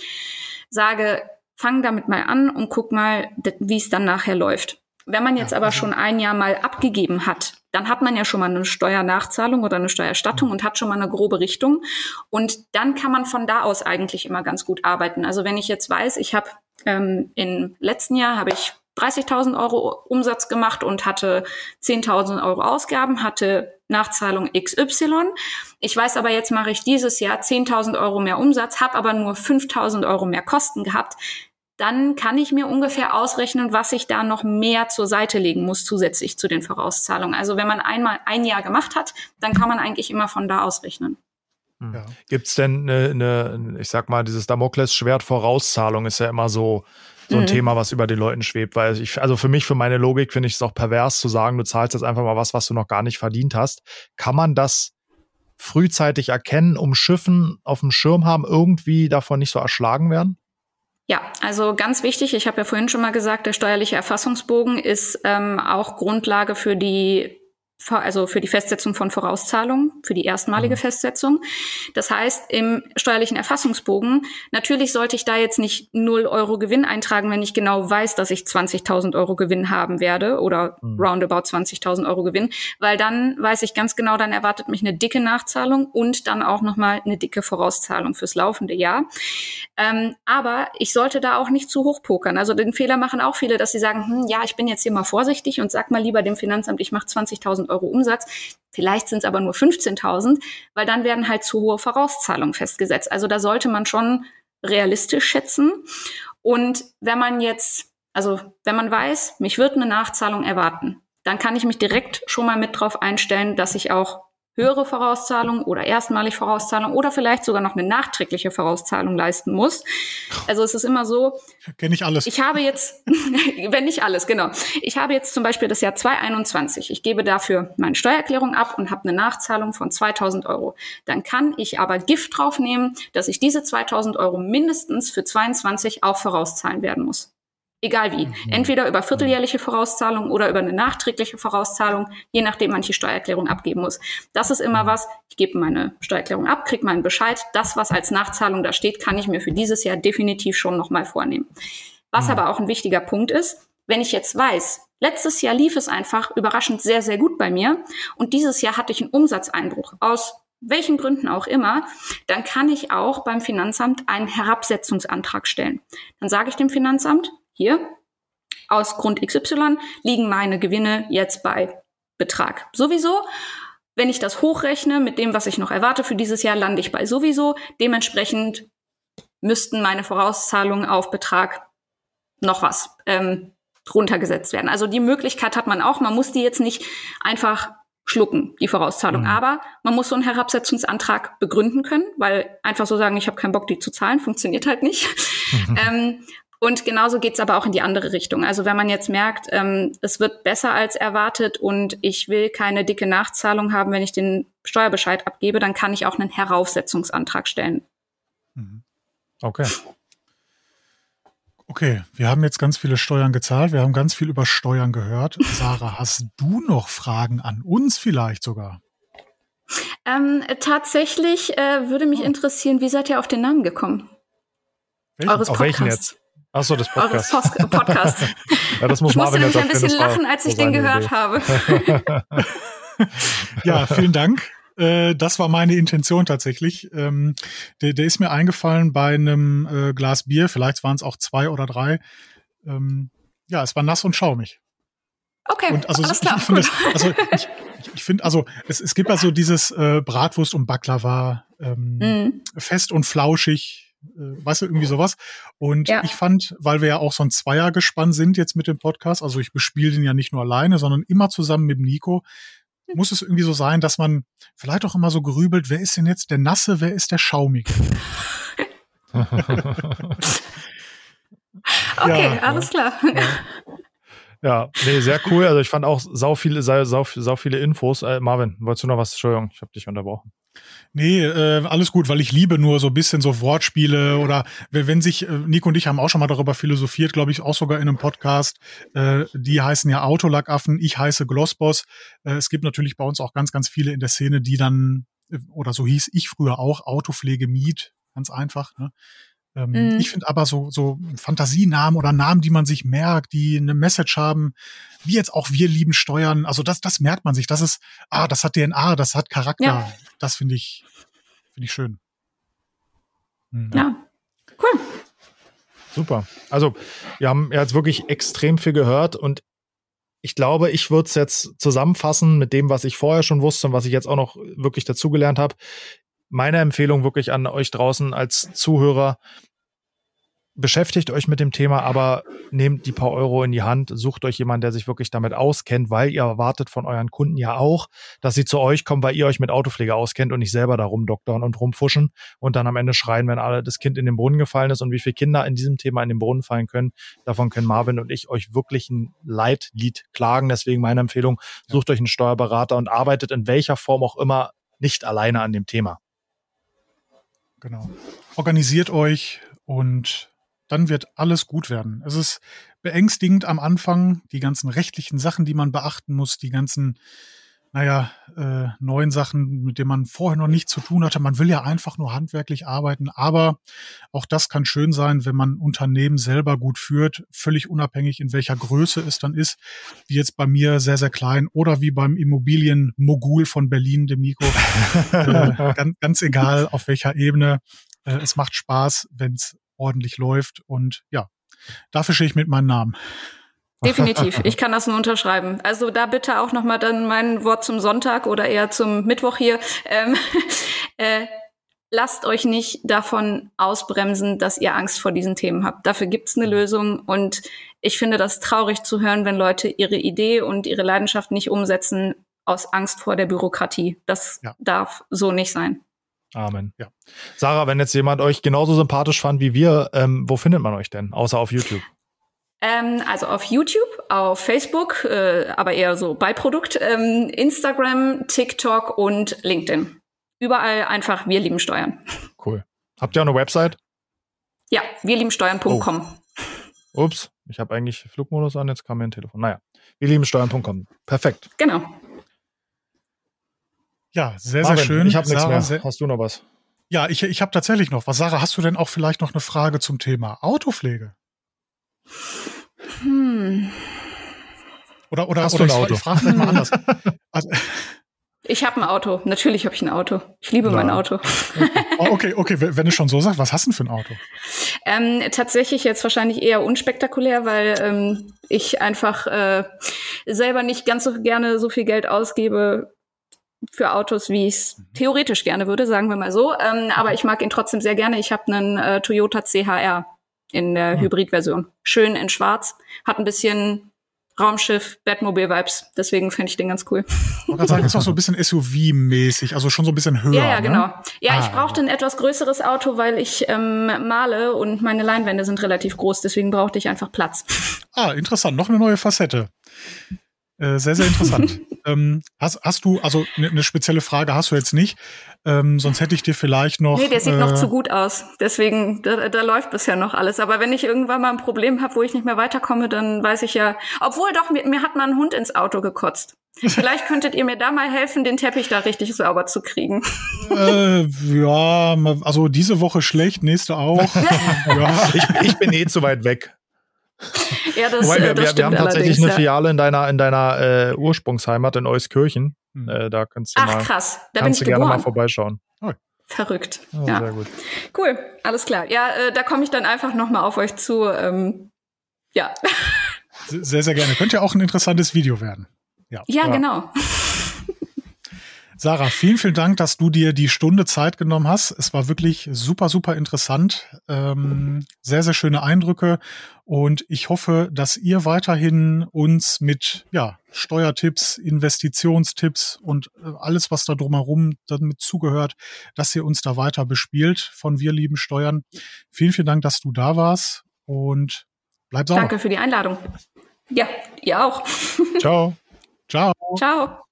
sage, fang damit mal an und guck mal, wie es dann nachher läuft. Wenn man jetzt ja, aber also schon ein Jahr mal abgegeben hat, dann hat man ja schon mal eine Steuernachzahlung oder eine Steuerstattung und hat schon mal eine grobe Richtung. Und dann kann man von da aus eigentlich immer ganz gut arbeiten. Also wenn ich jetzt weiß, ich habe ähm, im letzten Jahr habe ich 30.000 Euro Umsatz gemacht und hatte 10.000 Euro Ausgaben, hatte Nachzahlung XY. Ich weiß aber jetzt mache ich dieses Jahr 10.000 Euro mehr Umsatz, habe aber nur 5.000 Euro mehr Kosten gehabt dann kann ich mir ungefähr ausrechnen, was ich da noch mehr zur Seite legen muss zusätzlich zu den Vorauszahlungen. Also wenn man einmal ein Jahr gemacht hat, dann kann man eigentlich immer von da ausrechnen. Hm. Ja. Gibt es denn eine, eine, ich sag mal, dieses Damoklesschwert Vorauszahlung ist ja immer so, so ein mhm. Thema, was über den Leuten schwebt. Weil ich, also für mich, für meine Logik finde ich es auch pervers zu sagen, du zahlst jetzt einfach mal was, was du noch gar nicht verdient hast. Kann man das frühzeitig erkennen, um Schiffen auf dem Schirm haben, irgendwie davon nicht so erschlagen werden? Ja, also ganz wichtig, ich habe ja vorhin schon mal gesagt, der steuerliche Erfassungsbogen ist ähm, auch Grundlage für die also für die Festsetzung von Vorauszahlungen, für die erstmalige mhm. Festsetzung. Das heißt, im steuerlichen Erfassungsbogen, natürlich sollte ich da jetzt nicht 0 Euro Gewinn eintragen, wenn ich genau weiß, dass ich 20.000 Euro Gewinn haben werde oder mhm. roundabout 20.000 Euro Gewinn, weil dann weiß ich ganz genau, dann erwartet mich eine dicke Nachzahlung und dann auch nochmal eine dicke Vorauszahlung fürs laufende Jahr. Ähm, aber ich sollte da auch nicht zu hoch pokern. Also den Fehler machen auch viele, dass sie sagen, hm, ja, ich bin jetzt hier mal vorsichtig und sag mal lieber dem Finanzamt, ich mache 20.000 Euro Umsatz. Vielleicht sind es aber nur 15.000, weil dann werden halt zu hohe Vorauszahlungen festgesetzt. Also da sollte man schon realistisch schätzen. Und wenn man jetzt, also wenn man weiß, mich wird eine Nachzahlung erwarten, dann kann ich mich direkt schon mal mit drauf einstellen, dass ich auch höhere Vorauszahlung oder erstmalig Vorauszahlung oder vielleicht sogar noch eine nachträgliche Vorauszahlung leisten muss. Also es ist immer so. Kenne ich alles. Ich habe jetzt, wenn nicht alles, genau. Ich habe jetzt zum Beispiel das Jahr 2021. Ich gebe dafür meine Steuererklärung ab und habe eine Nachzahlung von 2000 Euro. Dann kann ich aber Gift draufnehmen, dass ich diese 2000 Euro mindestens für 22 auch vorauszahlen werden muss. Egal wie. Mhm. Entweder über vierteljährliche Vorauszahlung oder über eine nachträgliche Vorauszahlung, je nachdem man die Steuererklärung abgeben muss. Das ist immer mhm. was. Ich gebe meine Steuererklärung ab, kriege meinen Bescheid. Das, was als Nachzahlung da steht, kann ich mir für dieses Jahr definitiv schon nochmal vornehmen. Was mhm. aber auch ein wichtiger Punkt ist, wenn ich jetzt weiß, letztes Jahr lief es einfach überraschend sehr, sehr gut bei mir und dieses Jahr hatte ich einen Umsatzeinbruch aus welchen Gründen auch immer, dann kann ich auch beim Finanzamt einen Herabsetzungsantrag stellen. Dann sage ich dem Finanzamt, hier, aus Grund XY liegen meine Gewinne jetzt bei Betrag. Sowieso, wenn ich das hochrechne mit dem, was ich noch erwarte für dieses Jahr, lande ich bei sowieso. Dementsprechend müssten meine Vorauszahlungen auf Betrag noch was ähm, runtergesetzt werden. Also die Möglichkeit hat man auch. Man muss die jetzt nicht einfach schlucken, die Vorauszahlung. Mhm. Aber man muss so einen Herabsetzungsantrag begründen können, weil einfach so sagen, ich habe keinen Bock, die zu zahlen, funktioniert halt nicht. Mhm. ähm, und genauso geht's aber auch in die andere Richtung. Also wenn man jetzt merkt, ähm, es wird besser als erwartet und ich will keine dicke Nachzahlung haben, wenn ich den Steuerbescheid abgebe, dann kann ich auch einen Heraufsetzungsantrag stellen. Mhm. Okay. Okay, wir haben jetzt ganz viele Steuern gezahlt, wir haben ganz viel über Steuern gehört. Sarah, hast du noch Fragen an uns vielleicht sogar? Ähm, tatsächlich äh, würde mich oh. interessieren, wie seid ihr auf den Namen gekommen? Welchen? Eures auf welchen jetzt? Achso, das Podcast. Eures Post Podcast. ja, das muss ich musste nämlich ein bisschen lachen, als ich den gehört Idee. habe. ja, vielen Dank. Äh, das war meine Intention tatsächlich. Ähm, der, der ist mir eingefallen bei einem äh, Glas Bier, vielleicht waren es auch zwei oder drei. Ähm, ja, es war nass und schaumig. Okay, und also alles klar. Ich, finde, also ich, ich finde, also es, es gibt also dieses äh, Bratwurst und Baklava ähm, mm. fest und flauschig äh, weißt du, irgendwie sowas. Und ja. ich fand, weil wir ja auch so ein Zweiergespann sind jetzt mit dem Podcast, also ich bespiele den ja nicht nur alleine, sondern immer zusammen mit Nico, muss es irgendwie so sein, dass man vielleicht auch immer so grübelt, wer ist denn jetzt der Nasse, wer ist der Schaumige? okay, ja, alles klar. Ja. Ja, nee, sehr cool. Also ich fand auch sau viele, sau, sau, viele Infos. Äh, Marvin, wolltest du noch was? Entschuldigung, ich habe dich unterbrochen. Nee, äh, alles gut, weil ich liebe nur so ein bisschen so Wortspiele oder wenn sich, äh, Nico und ich haben auch schon mal darüber philosophiert, glaube ich, auch sogar in einem Podcast. Äh, die heißen ja Autolackaffen, ich heiße Glossboss. Äh, es gibt natürlich bei uns auch ganz, ganz viele in der Szene, die dann, äh, oder so hieß ich früher auch, Autopflege Miet, ganz einfach. Ne? Ähm, mhm. Ich finde aber so, so Fantasienamen oder Namen, die man sich merkt, die eine Message haben, wie jetzt auch wir lieben Steuern, also das, das merkt man sich. Das ist, ah, das hat DNA, das hat Charakter. Ja. Das finde ich, finde ich schön. Mhm. Ja, cool. Super. Also, wir haben jetzt wirklich extrem viel gehört und ich glaube, ich würde es jetzt zusammenfassen mit dem, was ich vorher schon wusste und was ich jetzt auch noch wirklich dazugelernt habe meine Empfehlung wirklich an euch draußen als Zuhörer, beschäftigt euch mit dem Thema, aber nehmt die paar Euro in die Hand, sucht euch jemanden, der sich wirklich damit auskennt, weil ihr erwartet von euren Kunden ja auch, dass sie zu euch kommen, weil ihr euch mit Autopflege auskennt und nicht selber darum doktern und rumfuschen und dann am Ende schreien, wenn alle das Kind in den Brunnen gefallen ist und wie viele Kinder in diesem Thema in den Brunnen fallen können. Davon können Marvin und ich euch wirklich ein Leitlied klagen. Deswegen meine Empfehlung, sucht euch einen Steuerberater und arbeitet in welcher Form auch immer nicht alleine an dem Thema. Genau. Organisiert euch und dann wird alles gut werden. Es ist beängstigend am Anfang, die ganzen rechtlichen Sachen, die man beachten muss, die ganzen naja, äh, neuen Sachen, mit denen man vorher noch nichts zu tun hatte. Man will ja einfach nur handwerklich arbeiten, aber auch das kann schön sein, wenn man Unternehmen selber gut führt, völlig unabhängig in welcher Größe es dann ist, wie jetzt bei mir sehr, sehr klein oder wie beim Immobilienmogul von Berlin, dem Nico. äh, ganz, ganz egal, auf welcher Ebene. Äh, es macht Spaß, wenn es ordentlich läuft und ja, dafür stehe ich mit meinem Namen. Definitiv, ich kann das nur unterschreiben. Also da bitte auch nochmal dann mein Wort zum Sonntag oder eher zum Mittwoch hier. Ähm, äh, lasst euch nicht davon ausbremsen, dass ihr Angst vor diesen Themen habt. Dafür gibt's eine Lösung und ich finde das traurig zu hören, wenn Leute ihre Idee und ihre Leidenschaft nicht umsetzen aus Angst vor der Bürokratie. Das ja. darf so nicht sein. Amen. Ja. Sarah, wenn jetzt jemand euch genauso sympathisch fand wie wir, ähm, wo findet man euch denn? Außer auf YouTube? Ähm, also auf YouTube, auf Facebook, äh, aber eher so Beiprodukt, ähm, Instagram, TikTok und LinkedIn. Überall einfach Wir lieben Steuern. Cool. Habt ihr auch eine Website? Ja, wirliebensteuern.com. Oh. Ups, ich habe eigentlich Flugmodus an, jetzt kam mir ein Telefon. Naja, wirliebensteuern.com. Perfekt. Genau. Ja, sehr, Marvin, sehr schön. Ich habe nichts mehr. Hast du noch was? Ja, ich, ich habe tatsächlich noch was. Sarah, hast du denn auch vielleicht noch eine Frage zum Thema Autopflege? Hm. Oder, oder, Hast oder du ein Auto? ich frage vielleicht mal anders. Also, Ich habe ein Auto. Natürlich habe ich ein Auto. Ich liebe ja. mein Auto. Oh, okay, okay, wenn du schon so sagst, was hast du denn für ein Auto? Ähm, tatsächlich jetzt wahrscheinlich eher unspektakulär, weil ähm, ich einfach äh, selber nicht ganz so gerne so viel Geld ausgebe für Autos, wie ich es theoretisch gerne würde, sagen wir mal so. Ähm, aber ich mag ihn trotzdem sehr gerne. Ich habe einen äh, Toyota CHR in der hm. Hybridversion. Schön in schwarz, hat ein bisschen Raumschiff, Batmobile-Vibes. Deswegen fände ich den ganz cool. Ich kann sagen, ist auch so ein bisschen SUV-mäßig, also schon so ein bisschen höher. Ja, ja, ne? genau. Ja, ah. ich brauchte ein etwas größeres Auto, weil ich ähm, male und meine Leinwände sind relativ groß, deswegen brauchte ich einfach Platz. Ah, interessant. Noch eine neue Facette. Äh, sehr, sehr interessant. ähm, hast, hast du, also eine ne spezielle Frage hast du jetzt nicht, ähm, sonst hätte ich dir vielleicht noch. Nee, der sieht äh, noch zu gut aus. Deswegen, da, da läuft bisher noch alles. Aber wenn ich irgendwann mal ein Problem habe, wo ich nicht mehr weiterkomme, dann weiß ich ja. Obwohl doch, mir, mir hat mal ein Hund ins Auto gekotzt. Vielleicht könntet ihr mir da mal helfen, den Teppich da richtig sauber zu kriegen. Äh, ja, also diese Woche schlecht, nächste auch. ja. ich, ich bin eh zu weit weg. Ja, das, Wobei, wir, äh, das wir, wir haben tatsächlich eine Filiale in deiner, in deiner äh, Ursprungsheimat in Euskirchen. Hm. Äh, da kannst du Ach, mal, krass. Da kannst bin du ich gerne geboren. mal vorbeischauen. Oh. Verrückt. Oh, ja. Sehr gut. Cool, alles klar. Ja, äh, da komme ich dann einfach nochmal auf euch zu. Ähm, ja. Sehr, sehr gerne. Könnte ja auch ein interessantes Video werden. Ja, ja, ja. genau. Sarah, vielen, vielen Dank, dass du dir die Stunde Zeit genommen hast. Es war wirklich super, super interessant. Ähm, sehr, sehr schöne Eindrücke. Und ich hoffe, dass ihr weiterhin uns mit ja, Steuertipps, Investitionstipps und äh, alles, was da drumherum damit zugehört, dass ihr uns da weiter bespielt von Wir lieben Steuern. Vielen, vielen Dank, dass du da warst und bleib sauber. Danke für die Einladung. Ja, ihr auch. Ciao. Ciao. Ciao.